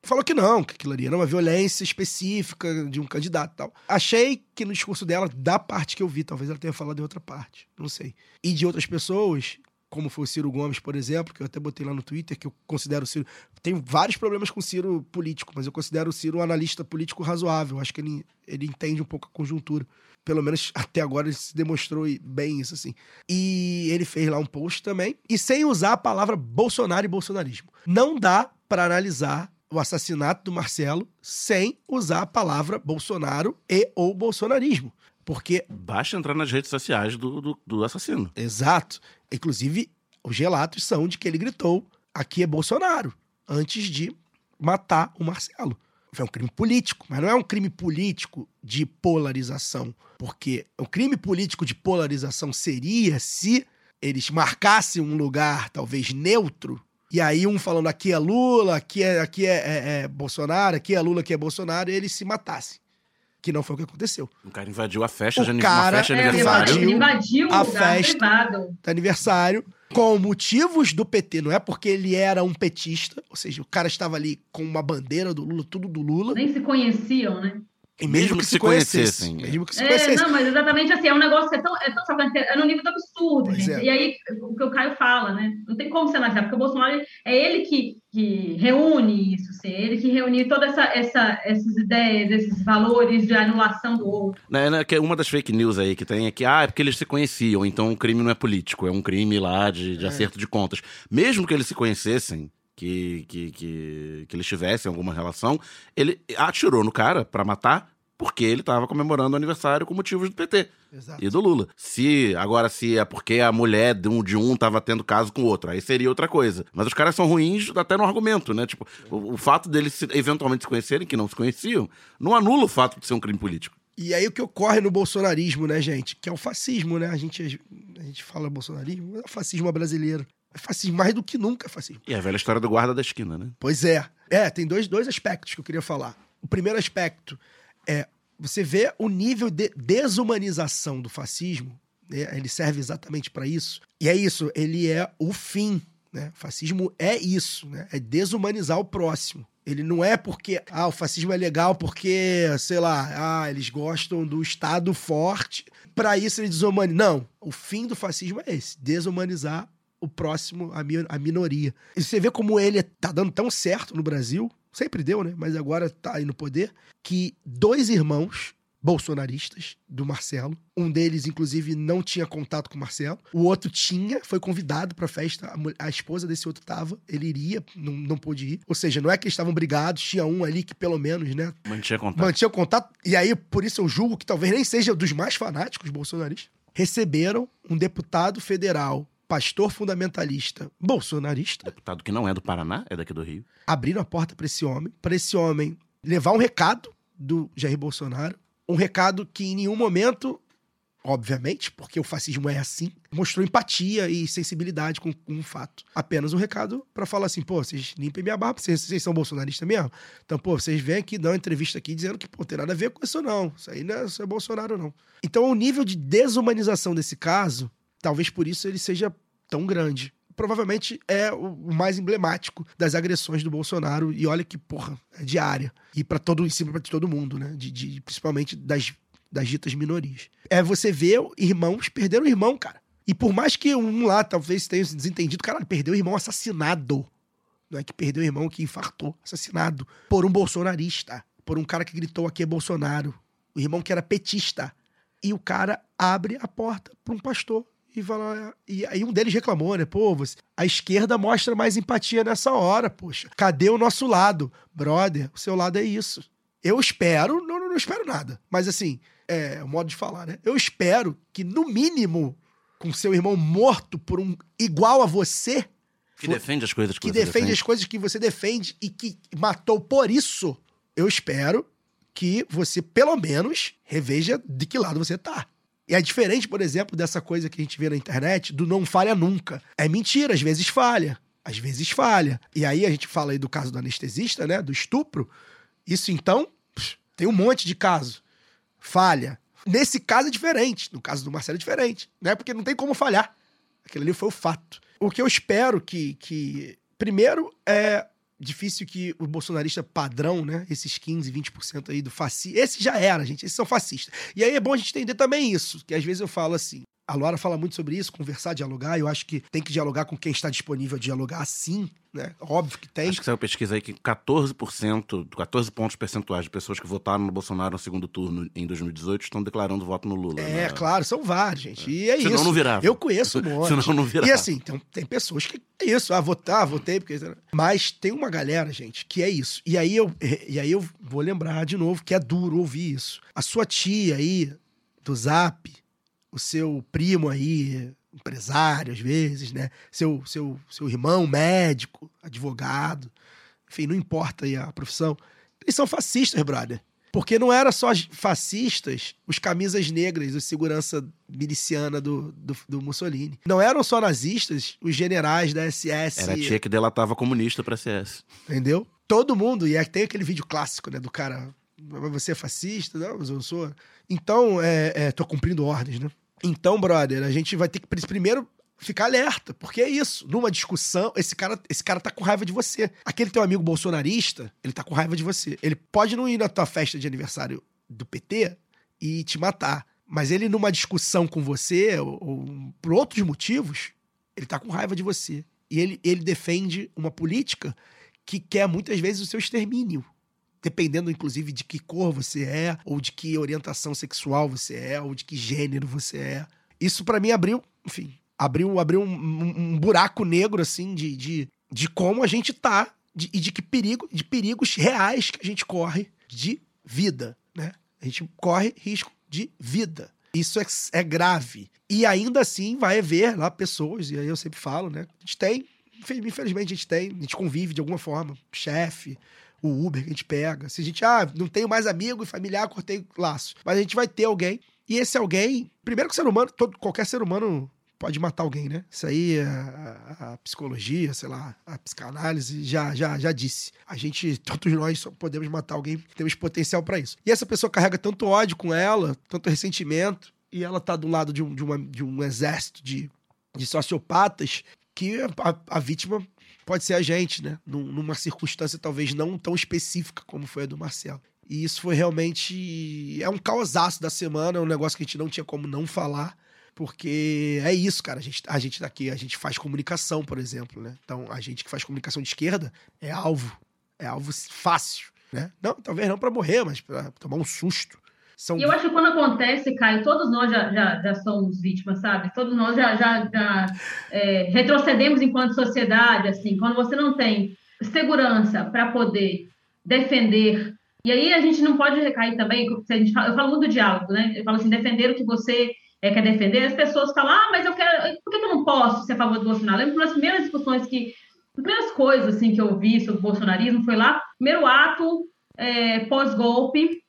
falou que não, que aquilo ali era uma violência específica de um candidato e tal. Achei que no discurso dela, da parte que eu vi, talvez ela tenha falado em outra parte, não sei. E de outras pessoas, como foi o Ciro Gomes, por exemplo, que eu até botei lá no Twitter, que eu considero o Ciro. Tenho vários problemas com o Ciro político, mas eu considero o Ciro um analista político razoável. Acho que ele, ele entende um pouco a conjuntura. Pelo menos até agora ele se demonstrou bem isso, assim. E ele fez lá um post também, e sem usar a palavra Bolsonaro e bolsonarismo. Não dá para analisar o assassinato do Marcelo sem usar a palavra Bolsonaro e ou bolsonarismo. Porque Basta entrar nas redes sociais do, do, do assassino. Exato. Inclusive, os relatos são de que ele gritou: aqui é Bolsonaro, antes de matar o Marcelo. Foi um crime político, mas não é um crime político de polarização. Porque o crime político de polarização seria se eles marcassem um lugar, talvez neutro, e aí um falando aqui é Lula, aqui é, aqui é, é- é Bolsonaro, aqui é Lula, aqui é Bolsonaro, e eles se matassem. Que não foi o que aconteceu. O cara invadiu a festa O de cara festa de É, aniversário. invadiu ele invadiu o a lugar festa. privado. do aniversário, com motivos do PT, não é porque ele era um petista, ou seja, o cara estava ali com uma bandeira do Lula, tudo do Lula, Nem se conheciam, né? E mesmo, Mesmo que que se se conhecessem. conhecessem. Mesmo que se É, conhecessem. não, mas exatamente assim, é um negócio que é tão, é tão é no nível do absurdo, Pois gente. é. E aí, o que o Caio fala, né? Não tem como você analisar, porque o Bolsonaro é ele que, que reúne isso, assim, é ele que reúne todas essa, essa, essas ideias, esses valores de anulação do outro. Né, né, que é uma das fake news aí que tem é que, ah, é porque eles se conheciam, então o crime não é político, é um crime lá de, de É. acerto de contas. Mesmo que eles se conhecessem, que, que, que, que eles tivessem alguma relação, ele atirou no cara pra matar porque ele tava comemorando o aniversário com motivos do PT Exato. e do Lula. Se, agora, se é porque a mulher de um, de um tava tendo caso com o outro, aí seria outra coisa. Mas os caras são ruins até no argumento, né? Tipo, o, o fato deles se- eventualmente se conhecerem, que não se conheciam, não anula o fato de ser um crime político. E aí o que ocorre no bolsonarismo, né, gente? Que é o fascismo, né? A gente, a gente fala bolsonarismo, é o fascismo brasileiro. É fascismo mais do que nunca é fascismo. E a velha história do guarda da esquina, né? Pois é. É, tem dois, dois aspectos que eu queria falar. O primeiro aspecto é você vê o nível de desumanização do fascismo, né? ele serve exatamente para isso. E é isso, ele é o fim. Né? O fascismo é isso, né? é desumanizar o próximo. Ele não é porque ah, o fascismo é legal porque, sei lá, ah, eles gostam do Estado forte, para isso ele desumaniza. Não, o fim do fascismo é esse, desumanizar o próximo, a, mi- a minoria. E você vê como ele tá dando tão certo no Brasil, sempre deu, né? Mas agora tá aí no poder, que dois irmãos bolsonaristas do Marcelo, um deles, inclusive, não tinha contato com o Marcelo, o outro tinha, foi convidado pra festa, a, a esposa desse outro tava, ele iria, não, não pôde ir. Ou seja, não é que eles estavam brigados, tinha um ali que pelo menos, né, Mantinha contato. mantinha contato, e aí por isso eu julgo que talvez nem seja dos mais fanáticos bolsonaristas, receberam um deputado federal, pastor fundamentalista bolsonarista, Deputado que não é do Paraná, é daqui do Rio. abriram a porta para esse homem, para esse homem levar um recado do Jair Bolsonaro, um recado que em nenhum momento, obviamente, porque o fascismo é assim, mostrou empatia e sensibilidade com, com o fato. Apenas um recado para falar assim, pô, vocês limpem minha barba, vocês, vocês são bolsonaristas mesmo? Então, pô, vocês vêm aqui dar uma entrevista aqui dizendo que, pô, tem nada a ver com isso não, isso aí não é, isso é Bolsonaro não. Então, o nível de desumanização desse caso, talvez por isso ele seja tão grande. Provavelmente é o mais emblemático das agressões do Bolsonaro. E olha que, porra, é diária. E para todo, em cima de todo mundo, né? De, de- principalmente das, das ditas minorias. É você ver irmãos perderam o irmão, cara. E por mais que um lá talvez tenha se desentendido, caralho, perdeu o irmão assassinado. Não é que perdeu o irmão que infartou, assassinado. Por um bolsonarista. Por um cara que gritou aqui é Bolsonaro. O irmão que era petista. E o cara abre a porta para um pastor e fala. E aí um deles reclamou, né? Pô, você, a esquerda mostra mais empatia nessa hora, poxa. Cadê o nosso lado? Brother, o seu lado é isso. Eu espero, não, não, espero nada. Mas assim, é o modo de falar, né? Eu espero que, no mínimo, com seu irmão morto por um igual a você, Que defende as coisas que, que você defende as coisas que você defende e que matou por isso, eu espero que você, pelo menos, reveja de que lado você tá. E é diferente, por exemplo, dessa coisa que a gente vê na internet do não falha nunca. É mentira, às vezes falha. Às vezes falha. E aí a gente fala aí do caso do anestesista, né? Do estupro. Isso então, tem um monte de caso. Falha. Nesse caso é diferente. No caso do Marcelo é diferente. Né? Porque não tem como falhar. Aquilo ali foi o fato. O que eu espero que. que primeiro, é difícil que o bolsonarista padrão, né? Esses 15, 20% aí do fascista. Esse já era, gente. Esses são fascistas. E aí é bom a gente entender também isso. Que às vezes eu falo assim. A Laura fala muito sobre isso, conversar, dialogar. Eu acho que tem que dialogar com quem está disponível a dialogar sim, né? Óbvio que tem. Acho que saiu pesquisa aí que 14%, 14 pontos percentuais de pessoas que votaram no Bolsonaro no segundo turno em 2018 estão declarando voto no Lula. É, né? claro, são vários, gente. E é Senão isso. não virava. Eu conheço um monte. Senão não virava. E assim, tem, tem pessoas que é isso, ah, votar, votei, porque. Mas tem uma galera, gente, que é isso. E aí eu, e aí eu vou lembrar de novo que é duro ouvir isso. A sua tia aí, do Zap, o seu primo aí, empresário às vezes, né? Seu, seu, seu irmão, médico, advogado, enfim, não importa aí a profissão. Eles são fascistas, brother. Porque não era só as fascistas, os camisas negras, a segurança miliciana do, do, do Mussolini. Não eram só nazistas, os generais da SS. Era a tia que delatava comunista pra CS. Entendeu? Todo mundo, e aí tem aquele vídeo clássico, né, do cara, "Mas você é fascista? Não, mas eu sou. Então, é, é, tô cumprindo ordens, né? Então, brother, a gente vai ter que pri- primeiro ficar alerta, porque é isso. Numa discussão, esse cara, esse cara tá com raiva de você. Aquele teu amigo bolsonarista, ele tá com raiva de você. Ele pode não ir na tua festa de aniversário do PT e te matar. Mas ele, numa discussão com você, ou, ou por outros motivos, ele tá com raiva de você. E ele, ele defende uma política que quer muitas vezes o seu extermínio. Dependendo, inclusive, de que cor você é, ou de que orientação sexual você é, ou de que gênero você é. Isso, pra mim, abriu, enfim, abriu, abriu um, um- um buraco negro, assim, de, de, de como a gente tá de- e de que perigo, de perigos reais que a gente corre de vida, né? A gente corre risco de vida. Isso é, é grave. E ainda assim vai haver lá pessoas, e aí eu sempre falo, né? A gente tem, infel- infelizmente a gente tem, a gente convive de alguma forma, chefe, o Uber que a gente pega. Se a gente, ah, não tenho mais amigo e familiar, cortei laço. Mas a gente vai ter alguém. E esse alguém, primeiro que o ser humano, todo, qualquer ser humano pode matar alguém, né? Isso aí a, a- psicologia, sei lá, a psicanálise já, já, já disse. A gente, todos nós só podemos matar alguém, temos potencial pra isso. E essa pessoa carrega tanto ódio com ela, tanto ressentimento, e ela tá do lado de um, de uma, de um exército de, de sociopatas que a, a vítima pode ser a gente, né? Num- numa circunstância talvez não tão específica como foi a do Marcelo. E isso foi realmente. É um causaço da semana, é um negócio que a gente não tinha como não falar. Porque é isso, cara. A gente, a gente daqui, a gente faz comunicação, por exemplo, né? Então, a gente que faz comunicação de esquerda é alvo. É alvo fácil, né? Não, talvez não pra morrer, mas pra tomar um susto. São E eu acho que quando acontece, Caio, todos nós já, já, já somos vítimas, sabe? Todos nós já, já, já é, retrocedemos enquanto sociedade, assim, quando você não tem segurança para poder defender. E aí a gente não pode recair também, se a gente fala- eu falo muito do diálogo, né? Eu falo assim, defender o que você é, quer defender, as pessoas falam, ah, mas eu quero, por que eu não posso ser a favor do Bolsonaro? Eu lembro das primeiras discussões que, as primeiras coisas assim que eu vi sobre o bolsonarismo foi lá, primeiro ato é, pós-golpe,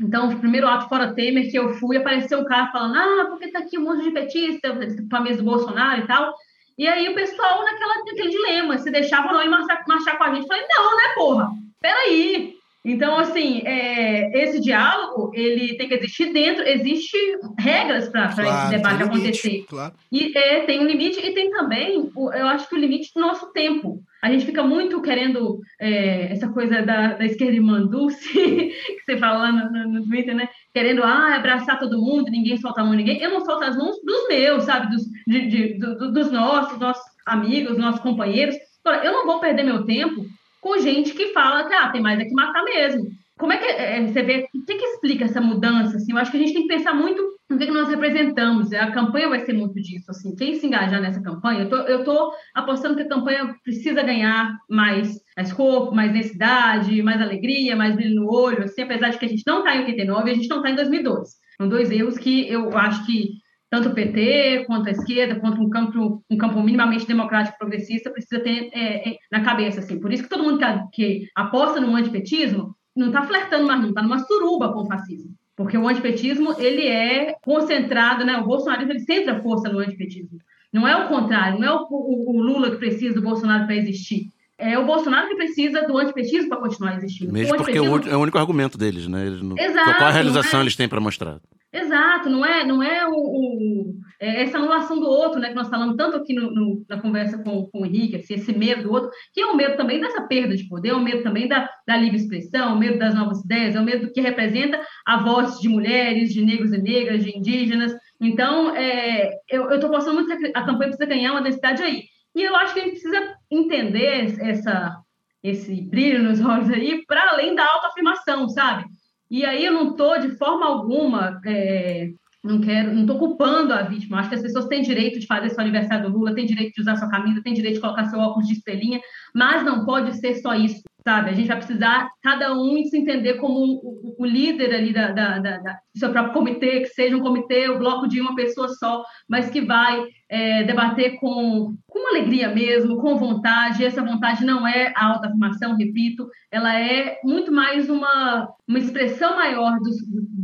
então, o primeiro ato fora Temer que eu fui, apareceu um cara falando, ah, porque tá aqui um monte de petista, mesa do Bolsonaro e tal. E aí o pessoal naquela, naquele dilema, se deixava ou não ir marchar, marchar com a gente. Eu Falei, não, né, porra? Peraí. Então, assim, é, esse diálogo, ele tem que existir dentro, existe regras para esse debate tem limite, acontecer. Claro. E é, tem um limite e tem também, eu acho que o limite do nosso tempo. A gente fica muito querendo é, essa coisa da, da esquerda irmã Dulce, que você fala lá no, no- Twitter, né? Querendo ah, abraçar todo mundo, ninguém solta a mão de ninguém. Eu não solto as mãos dos meus, sabe? Dos, de- de- do- do- dos nossos, nossos amigos, nossos companheiros. Eu não vou perder meu tempo com gente que fala que ah, tem mais é que matar mesmo. Como é que é, você vê? O que, que explica essa mudança? Assim? Eu acho que a gente tem que pensar muito no que, que nós representamos. A campanha vai ser muito disso. Assim. Quem se engajar nessa campanha, eu tô, eu tô apostando que a campanha precisa ganhar mais, mais corpo, mais densidade, mais alegria, mais brilho no olho. Assim, apesar de que a gente não está em 89 e a gente não está em 2012. São dois erros que eu acho que tanto o PT quanto a esquerda, quanto um campo, um campo minimamente democrático progressista precisa ter é, é, na cabeça. Assim. Por isso que todo mundo que, que aposta no antipetismo não está flertando mais, não, está numa suruba com o fascismo. Porque o antipetismo, ele é concentrado, né? O bolsonarismo, ele centra força no antipetismo. Não é o contrário, não é o, o, o Lula que precisa do Bolsonaro para existir. É o Bolsonaro que precisa do antipetismo para continuar existindo. Mesmo o porque é o, é único argumento deles, né? Não- Exato, qual a realização é. eles têm pra mostrar? Exato, não é, não é o, o- é essa anulação do outro, né? Que nós falamos tanto aqui no- no- na conversa com, com o Henrique, assim, esse medo do outro, que é o medo também dessa perda de poder, é o medo também da, da livre expressão, o medo das novas ideias, é o medo que representa a voz de mulheres, de negros e negras, de indígenas. Então, é, eu estou postando muito que a campanha precisa ganhar uma densidade aí. E eu acho que a gente precisa entender essa, esse brilho nos olhos aí para além da autoafirmação, sabe? E aí eu não estou de forma alguma, é, não quero, não estou culpando a vítima. Acho que as pessoas têm direito de fazer seu aniversário do Lula, têm direito de usar sua camisa, têm direito de colocar seu óculos de estrelinha, mas não pode ser só isso, sabe? A gente vai precisar cada um se entender como o, o líder ali da, da, da, da- do seu próprio comitê, que seja um comitê, o bloco de uma pessoa só, mas que vai é, debater com, com alegria mesmo, com vontade. Essa vontade não é a autoafirmação, repito, ela é muito mais uma, uma expressão maior do,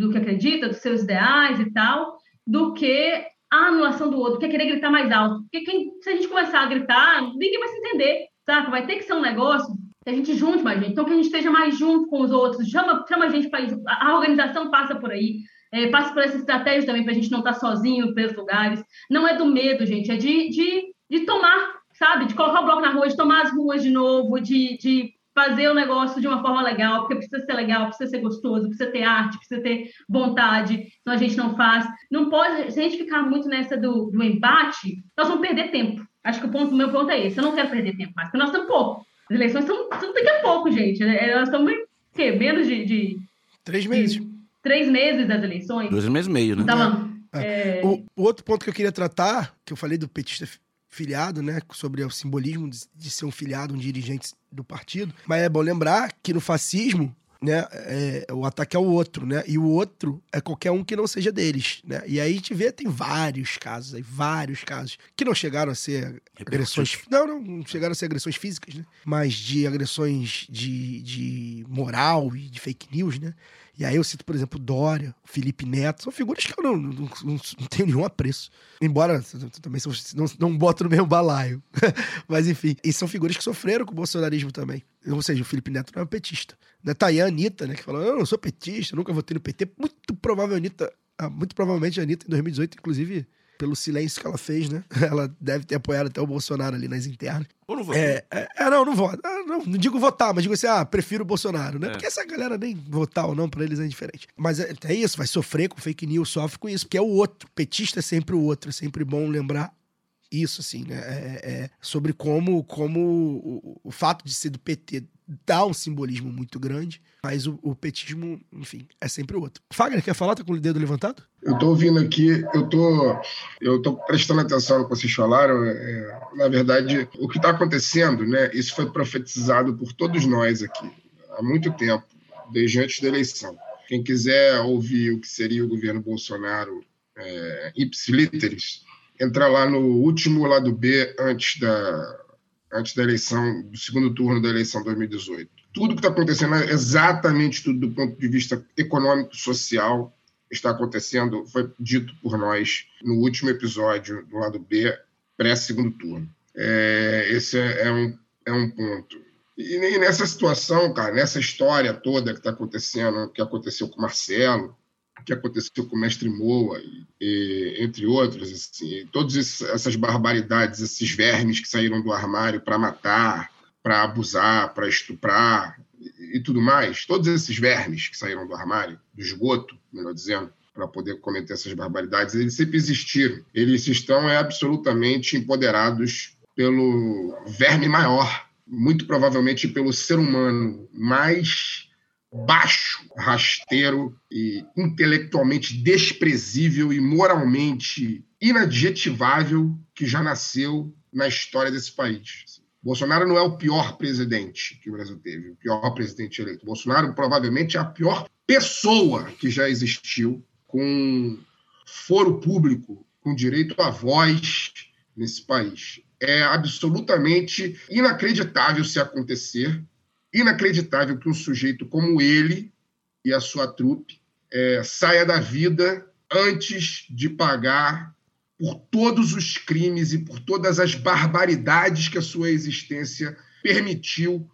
do que acredita, dos seus ideais e tal, do que a anulação do outro, que é querer gritar mais alto. Porque quem, se a gente começar a gritar, ninguém vai se entender, sabe? Vai ter que ser um negócio que a gente junte mais gente, então que a gente esteja mais junto com os outros, chama, chama a gente para isso. A organização passa por aí, é, passa por essa estratégia também para a gente não estar sozinho pelos lugares. Não é do medo, gente, é de, de, de tomar, sabe? De colocar o bloco na rua, de tomar as ruas de novo, de, de fazer o negócio de uma forma legal, porque precisa ser legal, precisa ser gostoso, precisa ter arte, precisa ter vontade, então a gente não faz. Não pode, se a gente ficar muito nessa do, do embate, nós vamos perder tempo. Acho que o ponto, meu ponto é esse. Eu não quero perder tempo mais, porque nós estamos pouco. As eleições são, são daqui a pouco, gente. É, Nós estamos em quê? menos de, de Três meses. três meses das eleições. Dois meses e meio, né? Então, é, O, o outro ponto que eu queria tratar, que eu falei do petista fi- filiado, né? Sobre o simbolismo de, de ser um filiado, um dirigente do partido. Mas é bom lembrar que no fascismo, né? é, o ataque é o outro, né? E o outro é qualquer um que não seja deles, né? E aí a gente vê, tem vários casos aí, vários casos, que não chegaram a ser agressões. Não, não, não chegaram a ser agressões físicas, né? Mas de agressões de, de moral e de fake news, né? E aí eu cito, por exemplo, Dória, Felipe Neto, são figuras que eu não, não, não- não tenho nenhum apreço. Embora também não, não boto no mesmo balaio. Mas enfim, e são figuras que sofreram com o bolsonarismo também. Ou seja, o Felipe Neto não é um petista. Né? Tá aí a Anitta, né, que falou, eu não sou petista, nunca votei no PT. Muito provável a Anitta, ah, muito provavelmente a Anitta em 2018, inclusive, pelo silêncio que ela fez, né? Ela deve ter apoiado até o Bolsonaro ali nas internas. Ou não votei. É, é, é, não, não voto. Ah, não, não digo votar, mas digo assim, ah, prefiro o Bolsonaro, né? É. Porque essa galera nem votar ou não, pra eles é indiferente. Mas é, é isso, vai sofrer com fake news, sofre com isso, porque é o outro. Petista é sempre o outro, é sempre bom lembrar isso, assim, né? É, é sobre como, como o, o fato de ser do PT dá um simbolismo muito grande, mas o, o petismo, enfim, é sempre o outro. Fagner, quer falar? Tá com o dedo levantado? Eu tô ouvindo aqui, eu tô, eu tô prestando atenção no que vocês falaram. é, na verdade, o que está acontecendo, né? Isso foi profetizado por todos nós aqui há muito tempo, desde antes da eleição. Quem quiser ouvir o que seria o governo Bolsonaro é, ips literis, entra lá no último lado B antes da antes da eleição, do segundo turno da eleição 2018. Tudo que está acontecendo é exatamente tudo do ponto de vista econômico, social, está acontecendo, foi dito por nós no último episódio do lado B, pré-segundo turno. É, esse é, é um, é um ponto. E, e nessa situação, cara, nessa história toda que está acontecendo, que aconteceu com o Marcelo, que aconteceu com o Mestre Moa, e, e, entre outros, assim, todas essas barbaridades, esses vermes que saíram do armário para matar, para abusar, para estuprar e, e tudo mais, todos esses vermes que saíram do armário, do esgoto, melhor dizendo, para poder cometer essas barbaridades, eles sempre existiram. Eles estão é, absolutamente empoderados pelo verme maior, muito provavelmente pelo ser humano mais baixo, rasteiro e intelectualmente desprezível e moralmente inadjetivável que já nasceu na história desse país. Bolsonaro não é o pior presidente que o Brasil teve, o pior presidente eleito. Bolsonaro provavelmente é a pior pessoa que já existiu com foro público, com direito à voz nesse país. É absolutamente inacreditável se acontecer, inacreditável que um sujeito como ele e a sua trupe é, saia da vida antes de pagar por todos os crimes e por todas as barbaridades que a sua existência permitiu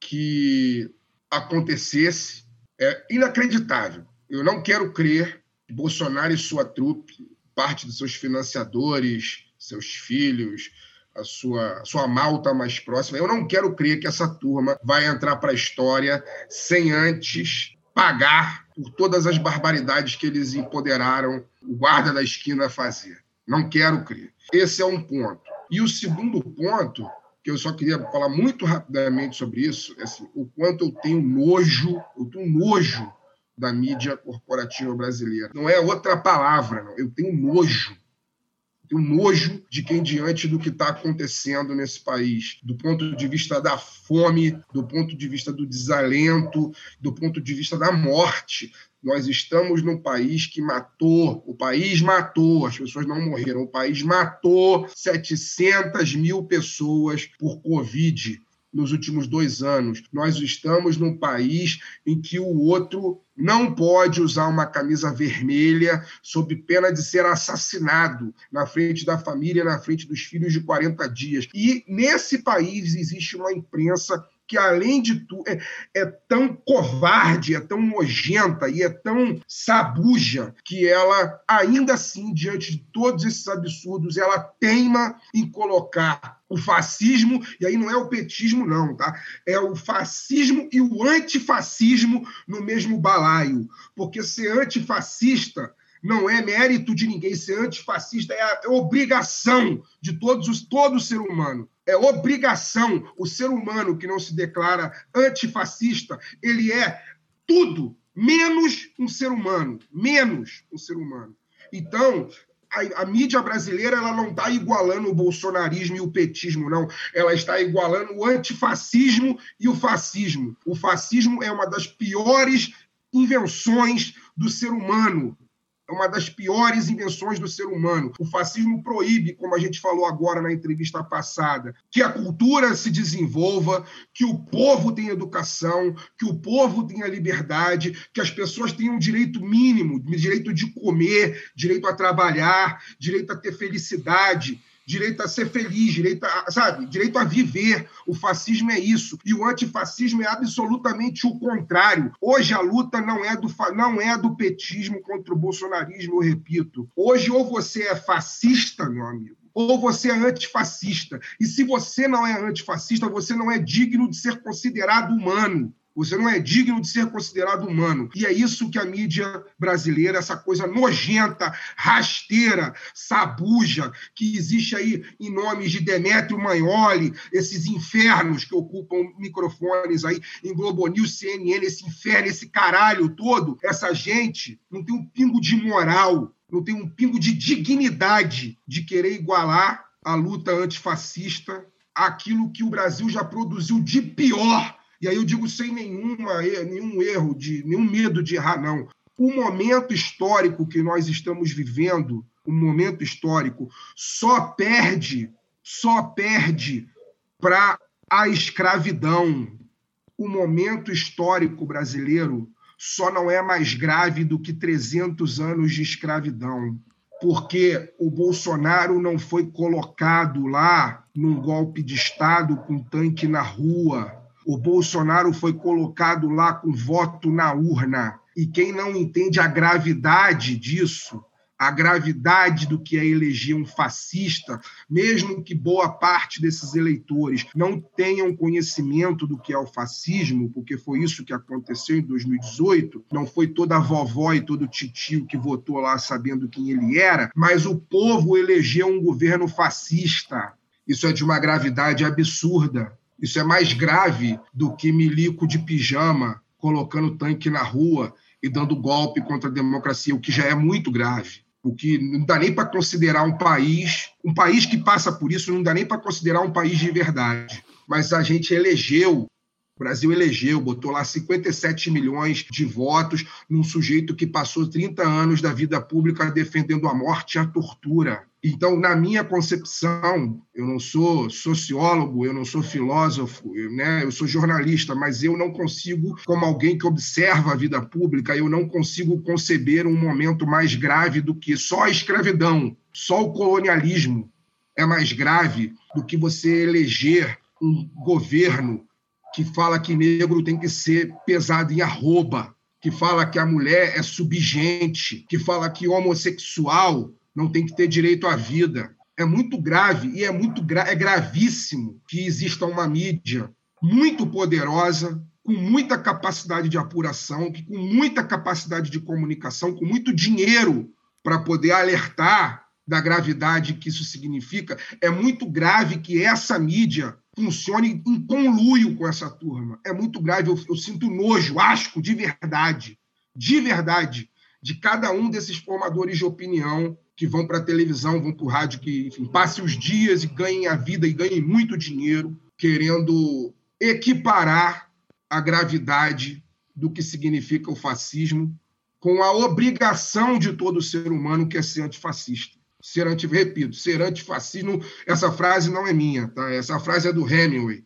que acontecesse. É inacreditável. Eu não quero crer Bolsonaro e sua trupe, parte dos seus financiadores, seus filhos, a sua, sua malta mais próxima. Eu não quero crer que essa turma vai entrar para a história sem antes pagar por todas as barbaridades que eles empoderaram o guarda da esquina a fazer. Não quero crer. Esse é um ponto. E o segundo ponto, que eu só queria falar muito rapidamente sobre isso, é assim, o quanto eu tenho nojo, eu tenho nojo da mídia corporativa brasileira. Não é outra palavra, não. Eu tenho nojo tenho nojo de quem, diante do que está acontecendo nesse país, do ponto de vista da fome, do ponto de vista do desalento, do ponto de vista da morte. Nós estamos num país que matou, o país matou, as pessoas não morreram, o país matou 700 mil pessoas por Covid nos últimos dois anos. Nós estamos num país em que o outro não pode usar uma camisa vermelha sob pena de ser assassinado na frente da família, na frente dos filhos de 40 dias. E nesse país existe uma imprensa que, além de tudo, é, é, tão covarde, é tão nojenta e é tão sabuja que ela, ainda assim, diante de todos esses absurdos, ela teima em colocar o fascismo, e aí não é o petismo, não, tá? É o fascismo e o antifascismo no mesmo balaio. Porque ser antifascista não é mérito de ninguém, ser antifascista é a obrigação de todos os, todo ser humano é obrigação. O ser humano que não se declara antifascista, ele é tudo menos um ser humano. Menos um ser humano. Então, a, a, mídia brasileira ela não está igualando o bolsonarismo e o petismo, não. Ela está igualando o antifascismo e o fascismo. O fascismo é uma das piores invenções do ser humano é uma das piores invenções do ser humano. O fascismo proíbe, como a gente falou agora na entrevista passada, que a cultura se desenvolva, que o povo tenha educação, que o povo tenha liberdade, que as pessoas tenham direito mínimo, direito de comer, direito a trabalhar, direito a ter felicidade direito a ser feliz, direito a, sabe, direito a viver. O fascismo é isso. E o antifascismo é absolutamente o contrário. Hoje a luta não é do, não é do petismo contra o bolsonarismo, eu repito. Hoje ou você é fascista, meu amigo, ou você é antifascista. E se você não é antifascista, você não é digno de ser considerado humano. Você não é digno de ser considerado humano. E é isso que a mídia brasileira, essa coisa nojenta, rasteira, sabuja, que existe aí em nomes de Demétrio Magnoli, esses infernos que ocupam microfones aí em Globo News, CNN, esse inferno, esse caralho todo, essa gente não tem um pingo de moral, não tem um pingo de dignidade de querer igualar a luta antifascista àquilo que o Brasil já produziu de pior e aí eu digo sem nenhuma, nenhum erro, de nenhum medo de errar, não. O momento histórico que nós estamos vivendo, o momento histórico, só perde, só perde para a escravidão. O momento histórico brasileiro só não é mais grave do que 300 anos de escravidão, porque o Bolsonaro não foi colocado lá num golpe de Estado com tanque na rua, o Bolsonaro foi colocado lá com voto na urna. E quem não entende a gravidade disso, a gravidade do que é eleger um fascista, mesmo que boa parte desses eleitores não tenham conhecimento do que é o fascismo, porque foi isso que aconteceu em 2018, não foi toda a vovó e todo o titio que votou lá sabendo quem ele era, mas o povo elegeu um governo fascista. Isso é de uma gravidade absurda. Isso é mais grave do que milico de pijama colocando tanque na rua e dando golpe contra a democracia, o que já é muito grave. O que não dá nem para considerar um país, um país que passa por isso, não dá nem para considerar um país de verdade. Mas a gente elegeu o Brasil elegeu, botou lá 57 milhões de votos num sujeito que passou 30 anos da vida pública defendendo a morte e a tortura. Então, na minha concepção, eu não sou sociólogo, eu não sou filósofo, eu, né, eu sou jornalista, mas eu não consigo, como alguém que observa a vida pública, eu não consigo conceber um momento mais grave do que só a escravidão, só o colonialismo é mais grave do que você eleger um governo que fala que negro tem que ser pesado em arroba, que fala que a mulher é subgente, que fala que homossexual não tem que ter direito à vida. É muito grave e é muito gra é gravíssimo que exista uma mídia muito poderosa, com muita capacidade de apuração, com muita capacidade de comunicação, com muito dinheiro para poder alertar da gravidade que isso significa. É muito grave que essa mídia funcione em conluio com essa turma. É muito grave. Eu, eu sinto nojo, asco, de verdade, de verdade, de cada um desses formadores de opinião que vão para a televisão, vão para o rádio, que enfim, os dias e ganhem a vida e ganhem muito dinheiro, querendo equiparar a gravidade do que significa o fascismo com a obrigação de todo ser humano que é ser antifascista. Ser anti, repito, ser antifascismo, essa frase não é minha, tá? Essa frase é do Hemingway,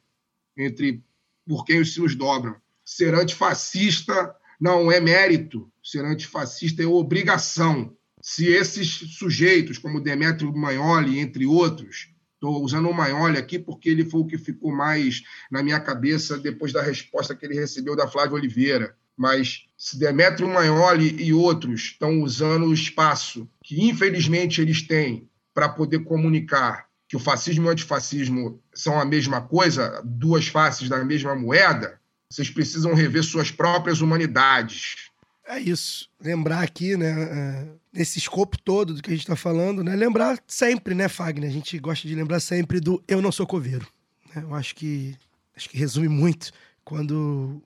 entre por quem os sinos dobram. Ser antifascista não é mérito, ser antifascista é obrigação. Se esses sujeitos, como Demetrio Magnoli, entre outros, Estou usando o Maioli aqui porque ele foi o que ficou mais na minha cabeça depois da resposta que ele recebeu da Flávia Oliveira. Mas se Demetrio Maioli e outros estão usando o espaço que, infelizmente, eles têm para poder comunicar que o fascismo e o antifascismo são a mesma coisa, duas faces da mesma moeda, vocês precisam rever suas próprias humanidades. É isso. Lembrar aqui, né, é, nesse escopo todo do que a gente está falando, né, lembrar sempre, né, Fagner? A gente gosta de lembrar sempre do eu não sou coveiro. né? Eu acho que acho que resume muito quando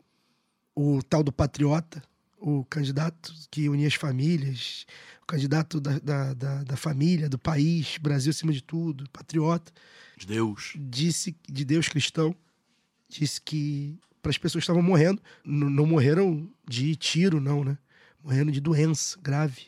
o tal do patriota, o candidato que unia as famílias, o candidato da, da, da, da família, do país, Brasil acima de tudo, patriota, De Deus. disse de Deus cristão, disse que para as pessoas que estavam morrendo, n- não morreram de tiro, não, né? Morreram de doença grave,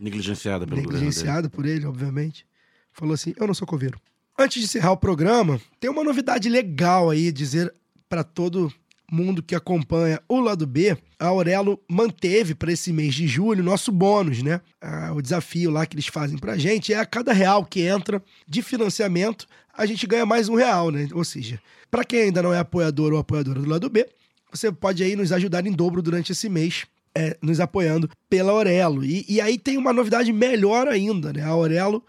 Negligenciada pelo negligenciada por ele, obviamente. Falou assim: Eu não sou coveiro. Antes de encerrar o programa, tem uma novidade legal aí dizer para todo mundo que acompanha o lado B. A Aurelo manteve para esse mês de julho nosso bônus, né? Ah, o desafio lá que eles fazem pra gente é a cada real que entra de financiamento, a gente ganha mais um real, né? Ou seja, para quem ainda não é apoiador ou apoiadora do lado B, você pode aí nos ajudar em dobro durante esse mês, é, nos apoiando pela Aurelo. E, e aí tem uma novidade melhor ainda, né? A Aurelo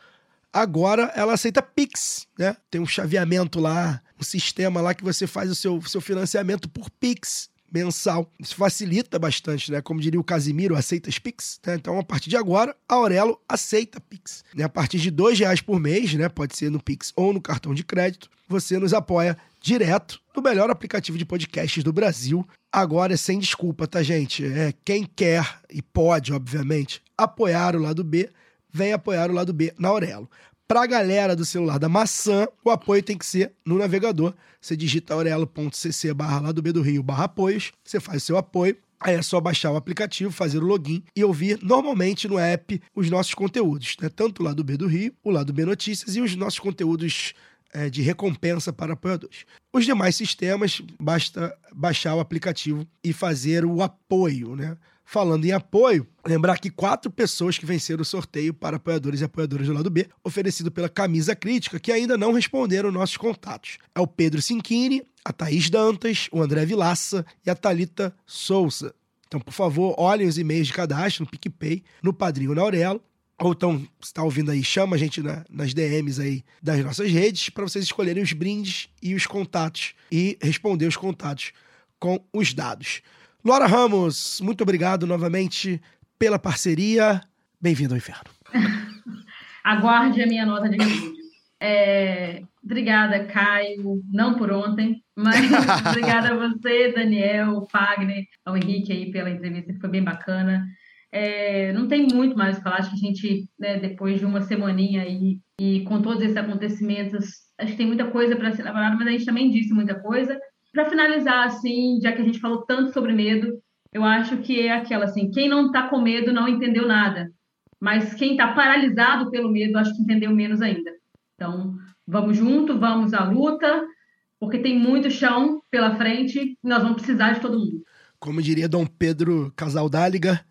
agora ela aceita Pix, né? Tem um chaveamento lá, um sistema lá que você faz o seu, seu financiamento por Pix mensal. Isso facilita bastante, né? Como diria o Casimiro, aceita Pix, né? Então, a partir de agora, a Aurelo aceita Pix. Né? A partir de dois reais por mês, né? Pode ser no Pix ou no cartão de crédito, você nos apoia direto no melhor aplicativo de podcasts do Brasil. Agora é sem desculpa, tá, gente? É, quem quer e pode, obviamente, apoiar o lado B, vem apoiar o lado B na Aurelo. Pra galera do celular da maçã, o apoio tem que ser no navegador. Você digita aurelo.cc barra lado B do Rio barra apoios, você faz o seu apoio. Aí é só baixar o aplicativo, fazer o login e ouvir normalmente no app os nossos conteúdos, né? Tanto o lado B do Rio, o lado B Notícias e os nossos conteúdos é, de recompensa para apoiadores. Os demais sistemas, basta baixar o aplicativo e fazer o apoio, né? Falando em apoio, lembrar que quatro pessoas que venceram o sorteio para apoiadores e apoiadoras do lado B, oferecido pela Camisa Crítica, que ainda não responderam nossos contatos. É o Pedro Cinquini, a Thaís Dantas, o André Vilaça e a Talita Souza. Então, por favor, olhem os e-mails de cadastro no PicPay, no Padrinho na Aurelo, ou então, se está ouvindo aí, chama a gente na- nas DMs aí das nossas redes para vocês escolherem os brindes e os contatos e responder os contatos com os dados. Laura Ramos, muito obrigado novamente pela parceria. Bem-vindo ao inferno. Aguarde a minha nota de repúdio. É, obrigada, Caio, não por ontem, mas obrigada a você, Daniel, Fagner, ao Henrique aí pela entrevista, que foi bem bacana. É, não tem muito mais o que falar, acho que a gente, né, depois de uma semaninha aí e com todos esses acontecimentos, acho que tem muita coisa para ser elaborada, mas a gente também disse muita coisa. Para finalizar, assim, já que a gente falou tanto sobre medo, eu acho que é aquela assim, quem não está com medo não entendeu nada. Mas quem está paralisado pelo medo, acho que entendeu menos ainda. Então, vamos junto, vamos à luta, porque tem muito chão pela frente e nós vamos precisar de todo mundo. Como diria Dom Pedro Casaldáliga,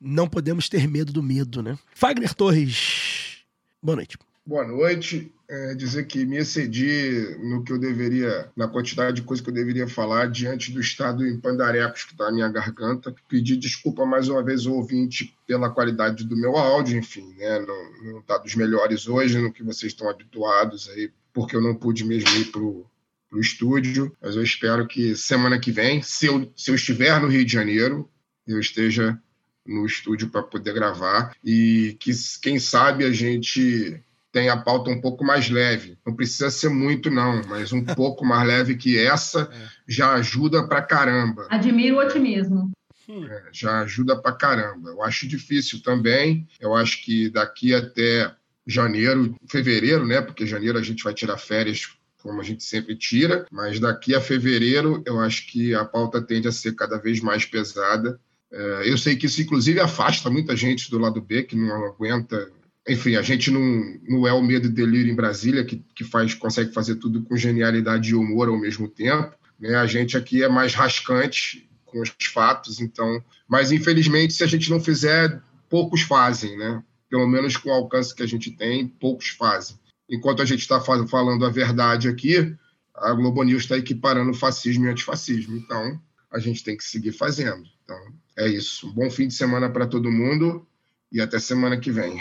não podemos ter medo do medo, né? Fagner Torres, boa noite. Boa noite. É, dizer que me excedi no que eu deveria, na quantidade de coisa que eu deveria falar diante do estado em pandarecos que está na minha garganta. Pedir desculpa mais uma vez ao ouvinte pela qualidade do meu áudio, enfim, né? Não está dos melhores hoje no que vocês estão habituados aí, porque eu não pude mesmo ir para o estúdio. Mas eu espero que semana que vem, se eu, se eu estiver no Rio de Janeiro, eu esteja no estúdio para poder gravar e que, quem sabe, a gente tem a pauta um pouco mais leve. Não precisa ser muito, não, mas um pouco mais leve que essa É. já ajuda pra caramba. Admiro o otimismo. É, já ajuda pra caramba. Eu acho difícil também. Eu acho que daqui até janeiro, fevereiro, né? Porque janeiro a gente vai tirar férias como a gente sempre tira, mas daqui a fevereiro eu acho que a pauta tende a ser cada vez mais pesada. É, eu sei que isso, inclusive, afasta muita gente do lado B, que não aguenta enfim, a gente não, não é o medo e delírio em Brasília, que, que faz, consegue fazer tudo com genialidade e humor ao mesmo tempo. Né? A gente aqui é mais rascante com os fatos, então. Mas, infelizmente, se a gente não fizer, poucos fazem, né? Pelo menos com o alcance que a gente tem, poucos fazem. Enquanto a gente está falando a verdade aqui, a Globo News está equiparando fascismo e antifascismo. Então, a gente tem que seguir fazendo. Então, é isso. Um bom fim de semana para todo mundo e até semana que vem.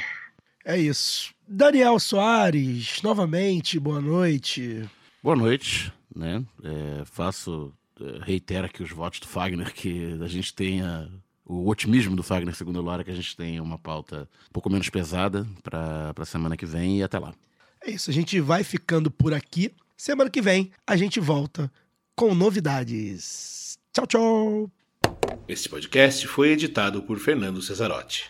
É isso. Daniel Soares, novamente, boa noite. Boa noite, né? É, faço, é, reitero aqui os votos do Fagner, que a gente tenha o otimismo do Fagner, segundo o Laura, que a gente tenha uma pauta um pouco menos pesada para a semana que vem e até lá. É isso, a gente vai ficando por aqui. Semana que vem a gente volta com novidades. Tchau, tchau. Este podcast foi editado por Fernando Cesarotti.